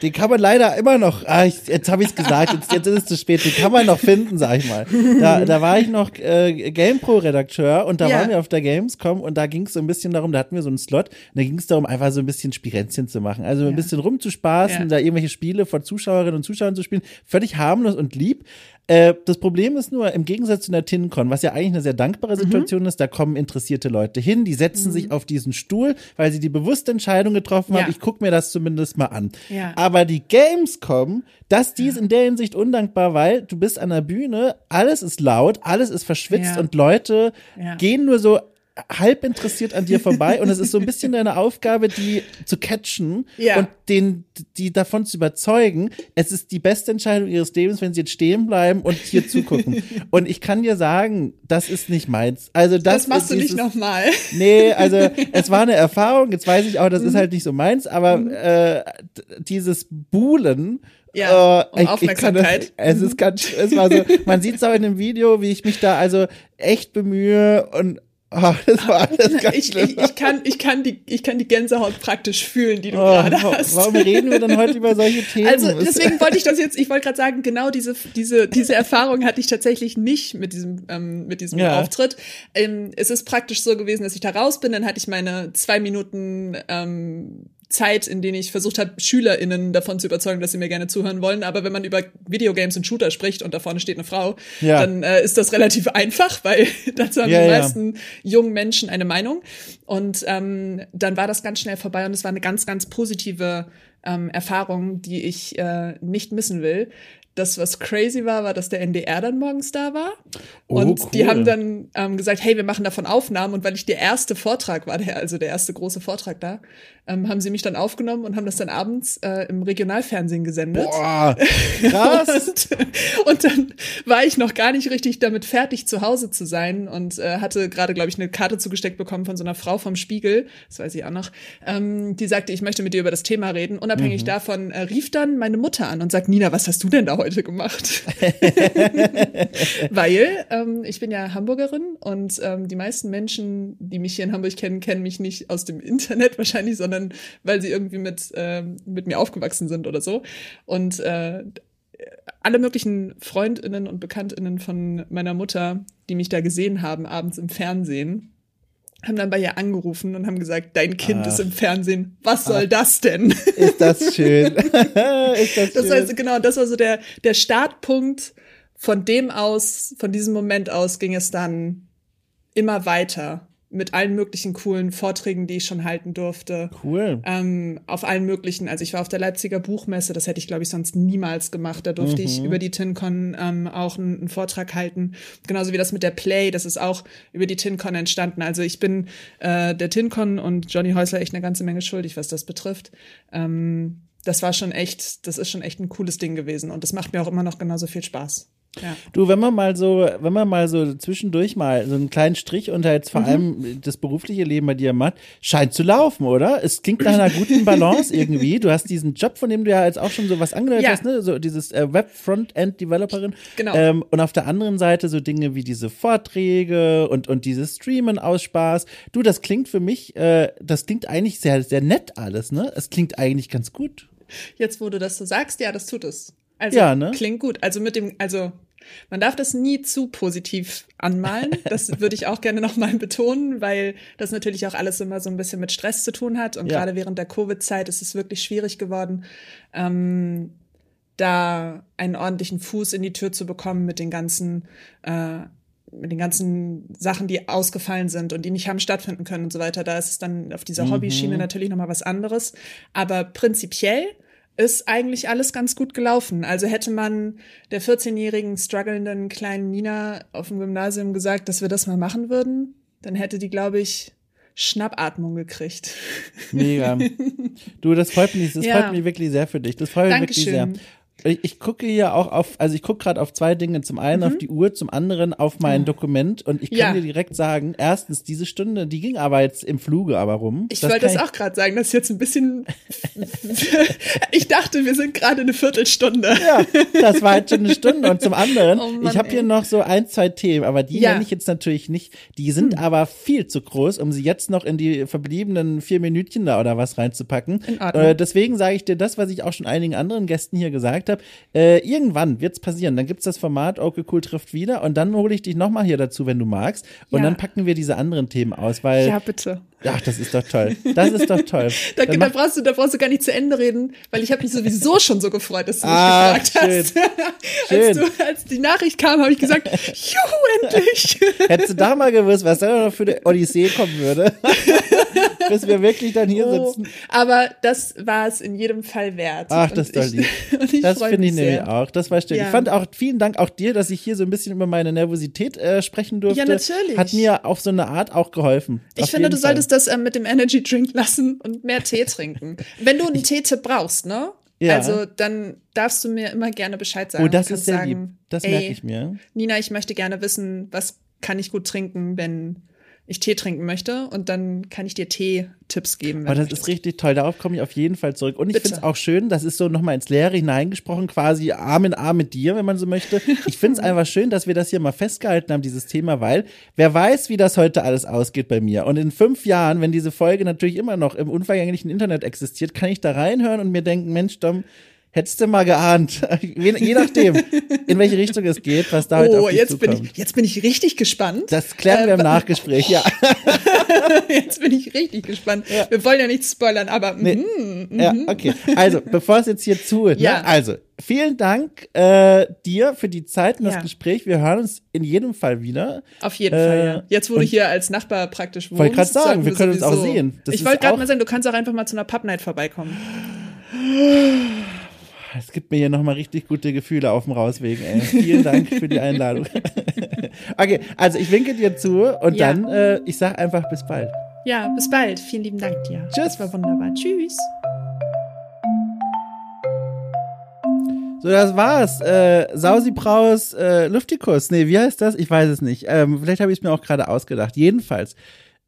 Speaker 1: den kann man leider immer noch, ah, ich, jetzt habe ich es gesagt, jetzt, jetzt ist es zu spät, den kann man noch finden, sag ich mal. Da, da war ich noch äh, GamePro-Redakteur und da
Speaker 2: Ja.
Speaker 1: waren wir auf der Gamescom und da ging es so ein bisschen darum, da hatten wir so einen Slot und da ging es darum, einfach so ein bisschen Spirenzchen zu machen. Also ein
Speaker 2: Ja.
Speaker 1: bisschen rumzuspaßen,
Speaker 2: Ja.
Speaker 1: da irgendwelche Spiele vor Zuschauerinnen und Zuschauern zu spielen. Völlig harmlos und lieb. Äh, das Problem ist nur, im Gegensatz zu einer TinCon, was ja eigentlich eine sehr dankbare Situation ist, da kommen interessierte Leute hin, die setzen sich auf diesen Stuhl, weil sie die bewusste Entscheidung getroffen haben,
Speaker 2: Ja.
Speaker 1: ich gucke mir das zumindest mal an.
Speaker 2: Ja.
Speaker 1: Aber die Gamescom, das die ist in der Hinsicht undankbar, weil du bist an der Bühne, alles ist laut, alles ist verschwitzt
Speaker 2: Ja.
Speaker 1: und Leute
Speaker 2: Ja.
Speaker 1: gehen nur so halb interessiert an dir vorbei und es ist so ein bisschen deine Aufgabe, die zu catchen
Speaker 2: Ja.
Speaker 1: und den, die davon zu überzeugen, es ist die beste Entscheidung ihres Lebens, wenn sie jetzt stehen bleiben und hier zugucken. Und ich kann dir sagen, das ist nicht meins. Also das,
Speaker 2: Das, machst
Speaker 1: ist
Speaker 2: du nicht nochmal.
Speaker 1: Nee, also es war eine Erfahrung, jetzt weiß ich auch, das ist
Speaker 2: Mhm.
Speaker 1: halt nicht so meins, aber äh, d- dieses Buhlen,
Speaker 2: Ja,
Speaker 1: äh,
Speaker 2: um Aufmerksamkeit.
Speaker 1: das, es ist ganz, es war so, man sieht es auch in dem Video, wie ich mich da also echt bemühe und oh, das war alles ganz
Speaker 2: Ich,
Speaker 1: schlimm.
Speaker 2: ich, ich, kann, ich, kann die, ich kann die Gänsehaut praktisch fühlen, die du
Speaker 1: Oh,
Speaker 2: gerade hast.
Speaker 1: warum reden wir dann heute über solche Themen?
Speaker 2: Also
Speaker 1: Es-
Speaker 2: deswegen wollte ich das jetzt, ich wollte gerade sagen, genau diese, diese, diese Erfahrung hatte ich tatsächlich nicht mit diesem, ähm, mit diesem
Speaker 1: Ja.
Speaker 2: Auftritt. Ähm, es ist praktisch so gewesen, dass ich da raus bin, dann hatte ich meine zwei Minuten ähm, Zeit, in denen ich versucht habe, SchülerInnen davon zu überzeugen, dass sie mir gerne zuhören wollen. Aber wenn man über Videogames und Shooter spricht und da vorne steht eine Frau,
Speaker 1: Ja.
Speaker 2: dann äh, ist das relativ einfach, weil dazu haben
Speaker 1: Ja,
Speaker 2: die
Speaker 1: ja.
Speaker 2: meisten jungen Menschen eine Meinung. Und ähm, dann war das ganz schnell vorbei und es war eine ganz, ganz positive ähm, Erfahrung, die ich äh, nicht missen will. das, was crazy war, war, dass der NDR dann morgens da war.
Speaker 1: Oh,
Speaker 2: und
Speaker 1: cool.
Speaker 2: die haben dann ähm, gesagt, hey, wir machen davon Aufnahmen. Und weil ich der erste Vortrag war, der, also der erste große Vortrag da, ähm, haben sie mich dann aufgenommen und haben das dann abends äh, im Regionalfernsehen gesendet.
Speaker 1: Boah, krass.
Speaker 2: Und, und dann war ich noch gar nicht richtig damit fertig, zu Hause zu sein und äh, hatte gerade, glaube ich, eine Karte zugesteckt bekommen von so einer Frau vom Spiegel, das weiß ich auch noch, ähm, die sagte, ich möchte mit dir über das Thema reden. Unabhängig
Speaker 1: Mhm.
Speaker 2: davon äh, rief dann meine Mutter an und sagt, Nina, was hast du denn da heute gemacht? Weil ähm, ich bin ja Hamburgerin und ähm, die meisten Menschen, die mich hier in Hamburg kennen, kennen mich nicht aus dem Internet wahrscheinlich, sondern weil sie irgendwie mit, ähm, mit mir aufgewachsen sind oder so. Und äh, alle möglichen Freundinnen und Bekanntinnen von meiner Mutter, die mich da gesehen haben, abends im Fernsehen, haben dann bei ihr angerufen und haben gesagt, dein Kind
Speaker 1: Ach.
Speaker 2: ist im Fernsehen. Was soll das denn?
Speaker 1: Ist das schön. ist das
Speaker 2: Das
Speaker 1: schön.
Speaker 2: heißt, genau, das war so der, der Startpunkt. Von dem aus, von diesem Moment aus ging es dann immer weiter mit allen möglichen coolen Vorträgen, die ich schon halten durfte.
Speaker 1: cool.
Speaker 2: Ähm, auf allen möglichen, also ich war auf der Leipziger Buchmesse, das hätte ich, glaube ich, sonst niemals gemacht. Da durfte ich über die TinCon ähm, auch einen, einen Vortrag halten. Genauso wie das mit der Play, das ist auch über die TinCon entstanden. Also ich bin äh, der TinCon und Johnny Häusler echt eine ganze Menge schuldig, was das betrifft. Ähm, das war schon echt, das ist schon echt ein cooles Ding gewesen und das macht mir auch immer noch genauso viel Spaß. Ja.
Speaker 1: Du, wenn man mal so, wenn man mal so zwischendurch mal so einen kleinen Strich unter jetzt
Speaker 2: Mhm.
Speaker 1: vor allem das berufliche Leben bei dir macht, scheint zu laufen, oder? Es klingt nach einer guten Balance irgendwie. Du hast diesen Job, von dem du ja jetzt auch schon so was angedeutet
Speaker 2: Ja.
Speaker 1: hast, ne? So dieses äh, Web-Frontend-Developerin.
Speaker 2: Genau.
Speaker 1: Ähm, und auf der anderen Seite so Dinge wie diese Vorträge und, und dieses Streamen aus Spaß. Du, das klingt für mich, äh, das klingt eigentlich sehr, sehr nett alles, ne? Es klingt eigentlich ganz gut.
Speaker 2: Jetzt, wo du das so sagst, ja, das tut es. Also
Speaker 1: Ja, ne?
Speaker 2: klingt gut. Also mit dem, also man darf das nie zu positiv anmalen. Das würde ich auch gerne nochmal betonen, weil das natürlich auch alles immer so ein bisschen mit Stress zu tun hat. Und
Speaker 1: Ja.
Speaker 2: gerade während der Covid-Zeit ist es wirklich schwierig geworden, ähm, da einen ordentlichen Fuß in die Tür zu bekommen mit den ganzen äh, mit den ganzen Sachen, die ausgefallen sind und die nicht haben stattfinden können und so weiter. Da ist es dann auf dieser Hobbyschiene natürlich nochmal was anderes. Aber prinzipiell ist eigentlich alles ganz gut gelaufen. Also hätte man der 14-jährigen strugglenden kleinen Nina auf dem Gymnasium gesagt, dass wir das mal machen würden, dann hätte die, glaube ich, Schnappatmung gekriegt.
Speaker 1: Mega. Du, das freut mich, das
Speaker 2: Ja.
Speaker 1: freut mich wirklich sehr für dich. Das freut mich wirklich sehr. Ich, ich gucke hier auch auf, also ich gucke gerade auf zwei Dinge. Zum einen auf die Uhr, zum anderen auf mein Dokument. Und ich kann
Speaker 2: Mhm. Ja.
Speaker 1: dir direkt sagen, erstens, diese Stunde, die ging aber jetzt im Fluge aber rum.
Speaker 2: Ich wollte das auch gerade sagen, das ist jetzt ein bisschen. ich dachte, wir sind gerade eine Viertelstunde.
Speaker 1: Ja, das war jetzt schon eine Stunde. Und zum anderen,
Speaker 2: Oh Mann,
Speaker 1: ich habe hier noch so ein, zwei Themen, aber die
Speaker 2: Ja. Hm.
Speaker 1: nenne ich jetzt natürlich nicht. Die sind aber viel zu groß, um sie jetzt noch in die verbliebenen vier Minütchen da oder was reinzupacken.
Speaker 2: In Ordnung.
Speaker 1: Äh, deswegen sage ich dir das, was ich auch schon einigen anderen Gästen hier gesagt habe. Äh, irgendwann wird's passieren. Dann gibt's das Format Okay Cool trifft wieder und dann hole ich dich nochmal hier dazu, wenn du magst. Und
Speaker 2: Ja.
Speaker 1: dann packen wir diese anderen Themen aus, weil,
Speaker 2: Ja, bitte.
Speaker 1: Ach, das ist doch toll. Das ist doch toll.
Speaker 2: Da, da, brauchst du, da brauchst du gar nicht zu Ende reden, weil ich habe mich sowieso schon so gefreut, dass du mich
Speaker 1: Ah,
Speaker 2: gefragt hast.
Speaker 1: schön.
Speaker 2: als, du, als die Nachricht kam, habe ich gesagt, juhu, endlich.
Speaker 1: Hättest du da mal gewusst, was da noch für eine Odyssee kommen würde. Bis wir wirklich dann hier
Speaker 2: Oh,
Speaker 1: sitzen.
Speaker 2: aber das war es in jedem Fall wert.
Speaker 1: Ach, das ist doch lieb. Das finde ich nämlich auch. Das war schön.
Speaker 2: Ja.
Speaker 1: Ich fand auch, vielen Dank auch dir, dass ich hier so ein bisschen über meine Nervosität äh, sprechen durfte.
Speaker 2: Ja, natürlich.
Speaker 1: Hat mir auf so eine Art auch geholfen.
Speaker 2: Ich finde, du
Speaker 1: Fall.
Speaker 2: Solltest das ähm, mit dem Energy Drink lassen und mehr Tee trinken. Wenn du einen Teetipp brauchst, ne?
Speaker 1: Ja.
Speaker 2: Also dann darfst du mir immer gerne Bescheid sagen.
Speaker 1: Oh, das ist sehr
Speaker 2: sagen,
Speaker 1: lieb. Das merke ich mir.
Speaker 2: Nina, ich möchte gerne wissen, was kann ich gut trinken, wenn ich Tee trinken möchte und dann kann ich dir Tee-Tipps geben.
Speaker 1: Aber das ist richtig toll. Darauf komme ich auf jeden Fall zurück. Und ich finde es auch schön, das ist so nochmal ins Leere hineingesprochen, quasi Arm in Arm mit dir, wenn man so möchte. Ich finde es einfach schön, dass wir das hier mal festgehalten haben, dieses Thema, weil wer weiß, wie das heute alles ausgeht bei mir. Und in fünf Jahren, wenn diese Folge natürlich immer noch im unvergänglichen Internet existiert, kann ich da reinhören und mir denken, Mensch, Dom, hättest du mal geahnt. je, je nachdem, in welche Richtung es geht, was da heute
Speaker 2: Oh,
Speaker 1: auf dich
Speaker 2: jetzt bin,
Speaker 1: zukommt.
Speaker 2: ich, jetzt bin ich richtig gespannt.
Speaker 1: das klären wir im
Speaker 2: Äh,
Speaker 1: Nachgespräch, ja.
Speaker 2: Jetzt bin ich richtig gespannt. Wir wollen ja nichts spoilern, aber
Speaker 1: Nee.
Speaker 2: mm,
Speaker 1: Ja, okay. Also, bevor es jetzt hier zu, ne?
Speaker 2: Ja.
Speaker 1: also, vielen Dank äh, dir für die Zeit und das
Speaker 2: Ja.
Speaker 1: Gespräch. Wir hören uns in jedem Fall wieder.
Speaker 2: auf jeden
Speaker 1: Äh,
Speaker 2: Fall. Ja. Jetzt, wo du hier als Nachbar praktisch wohnst.
Speaker 1: Wollte grad sagen,
Speaker 2: sollten
Speaker 1: wir können uns auch
Speaker 2: sowieso-
Speaker 1: sehen. Das
Speaker 2: ich wollte gerade mal sagen, du kannst auch einfach mal zu einer Pub Night vorbeikommen.
Speaker 1: Es gibt mir hier nochmal richtig gute Gefühle auf dem Rauswegen, ey. Vielen Dank für die Einladung. okay, also ich winke dir zu und ja. dann, äh, ich sag einfach bis bald.
Speaker 2: Ja, bis bald. Vielen lieben Dank dir. Tschüss. Das war wunderbar. Tschüss.
Speaker 1: So, das war's. Äh, Sausi Braus äh, Luftikus. Nee, wie heißt das? Ich weiß es nicht. Ähm, vielleicht habe ich es mir auch gerade ausgedacht. Jedenfalls.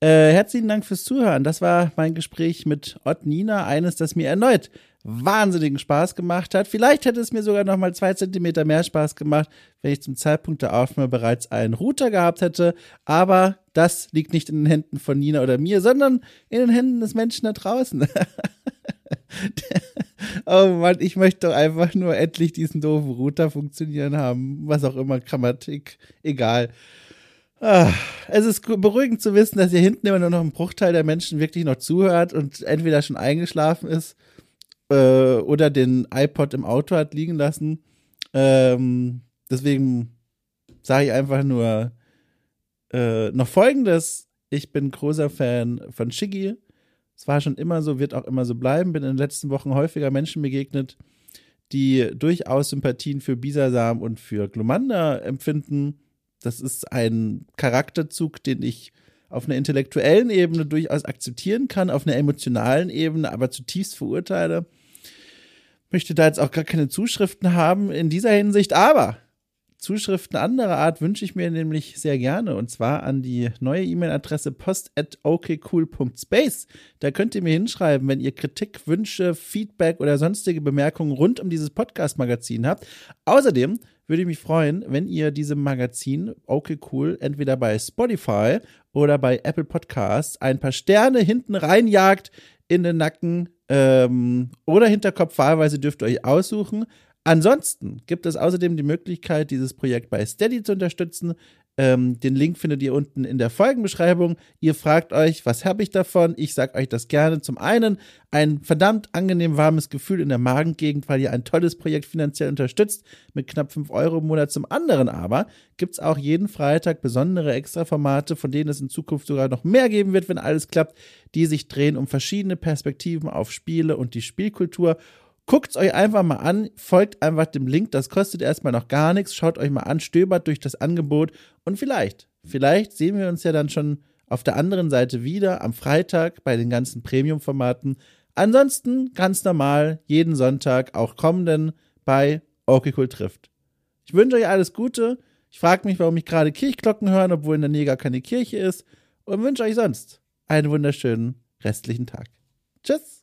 Speaker 1: Äh, herzlichen Dank fürs Zuhören. Das war mein Gespräch mit Ott Nina. Eines, das mir erneut wahnsinnigen Spaß gemacht hat. Vielleicht hätte es mir sogar noch mal zwei Zentimeter mehr Spaß gemacht, wenn ich zum Zeitpunkt der Aufnahme bereits einen Router gehabt hätte. Aber das liegt nicht in den Händen von Nina oder mir, sondern in den Händen des Menschen da draußen. oh Mann, ich möchte doch einfach nur endlich diesen doofen Router funktionieren haben. Was auch immer, Grammatik, egal. Ah, es ist beruhigend zu wissen, dass hier hinten immer nur noch ein Bruchteil der Menschen wirklich noch zuhört und entweder schon eingeschlafen ist äh, oder den iPod im Auto hat liegen lassen. Ähm, deswegen sage ich einfach nur äh, noch Folgendes. Ich bin großer Fan von Shiggy. Es war schon immer so, wird auch immer so bleiben. Bin in den letzten Wochen häufiger Menschen begegnet, die durchaus Sympathien für Bisasam und für Glomanda empfinden. Das ist ein Charakterzug, den ich auf einer intellektuellen Ebene durchaus akzeptieren kann, auf einer emotionalen Ebene aber zutiefst verurteile möchte da jetzt auch gar keine Zuschriften haben in dieser Hinsicht, aber Zuschriften anderer Art wünsche ich mir nämlich sehr gerne und zwar an die neue E-Mail-Adresse post@okcool.space. Da könnt ihr mir hinschreiben, wenn ihr Kritik, Wünsche, Feedback oder sonstige Bemerkungen rund um dieses Podcast-Magazin habt. Außerdem würde ich mich freuen, wenn ihr diesem Magazin Okay Cool entweder bei Spotify oder bei Apple Podcasts ein paar Sterne hinten reinjagt in den Nacken ähm, oder Hinterkopf wahlweise dürft ihr euch aussuchen. Ansonsten gibt es außerdem die Möglichkeit, dieses Projekt bei Steady zu unterstützen. Ähm, den Link findet ihr unten in der Folgenbeschreibung. Ihr fragt euch, was habe ich davon? Ich sage euch das gerne. Zum einen ein verdammt angenehm warmes Gefühl in der Magengegend, weil ihr ein tolles Projekt finanziell unterstützt mit knapp 5 Euro im Monat. Zum anderen aber gibt es auch jeden Freitag besondere Extraformate, von denen es in Zukunft sogar noch mehr geben wird, wenn alles klappt, die sich drehen um verschiedene Perspektiven auf Spiele und die Spielkultur. Guckt es euch einfach mal an, folgt einfach dem Link, das kostet erstmal noch gar nichts, schaut euch mal an, stöbert durch das Angebot und vielleicht, vielleicht sehen wir uns ja dann schon auf der anderen Seite wieder am Freitag bei den ganzen Premium-Formaten. Ansonsten ganz normal, jeden Sonntag, auch kommenden bei Okay trifft. Ich wünsche euch alles Gute. Ich frage mich, warum ich gerade Kirchglocken höre, obwohl in der Nähe gar keine Kirche ist. Und wünsche euch sonst einen wunderschönen restlichen Tag. Tschüss.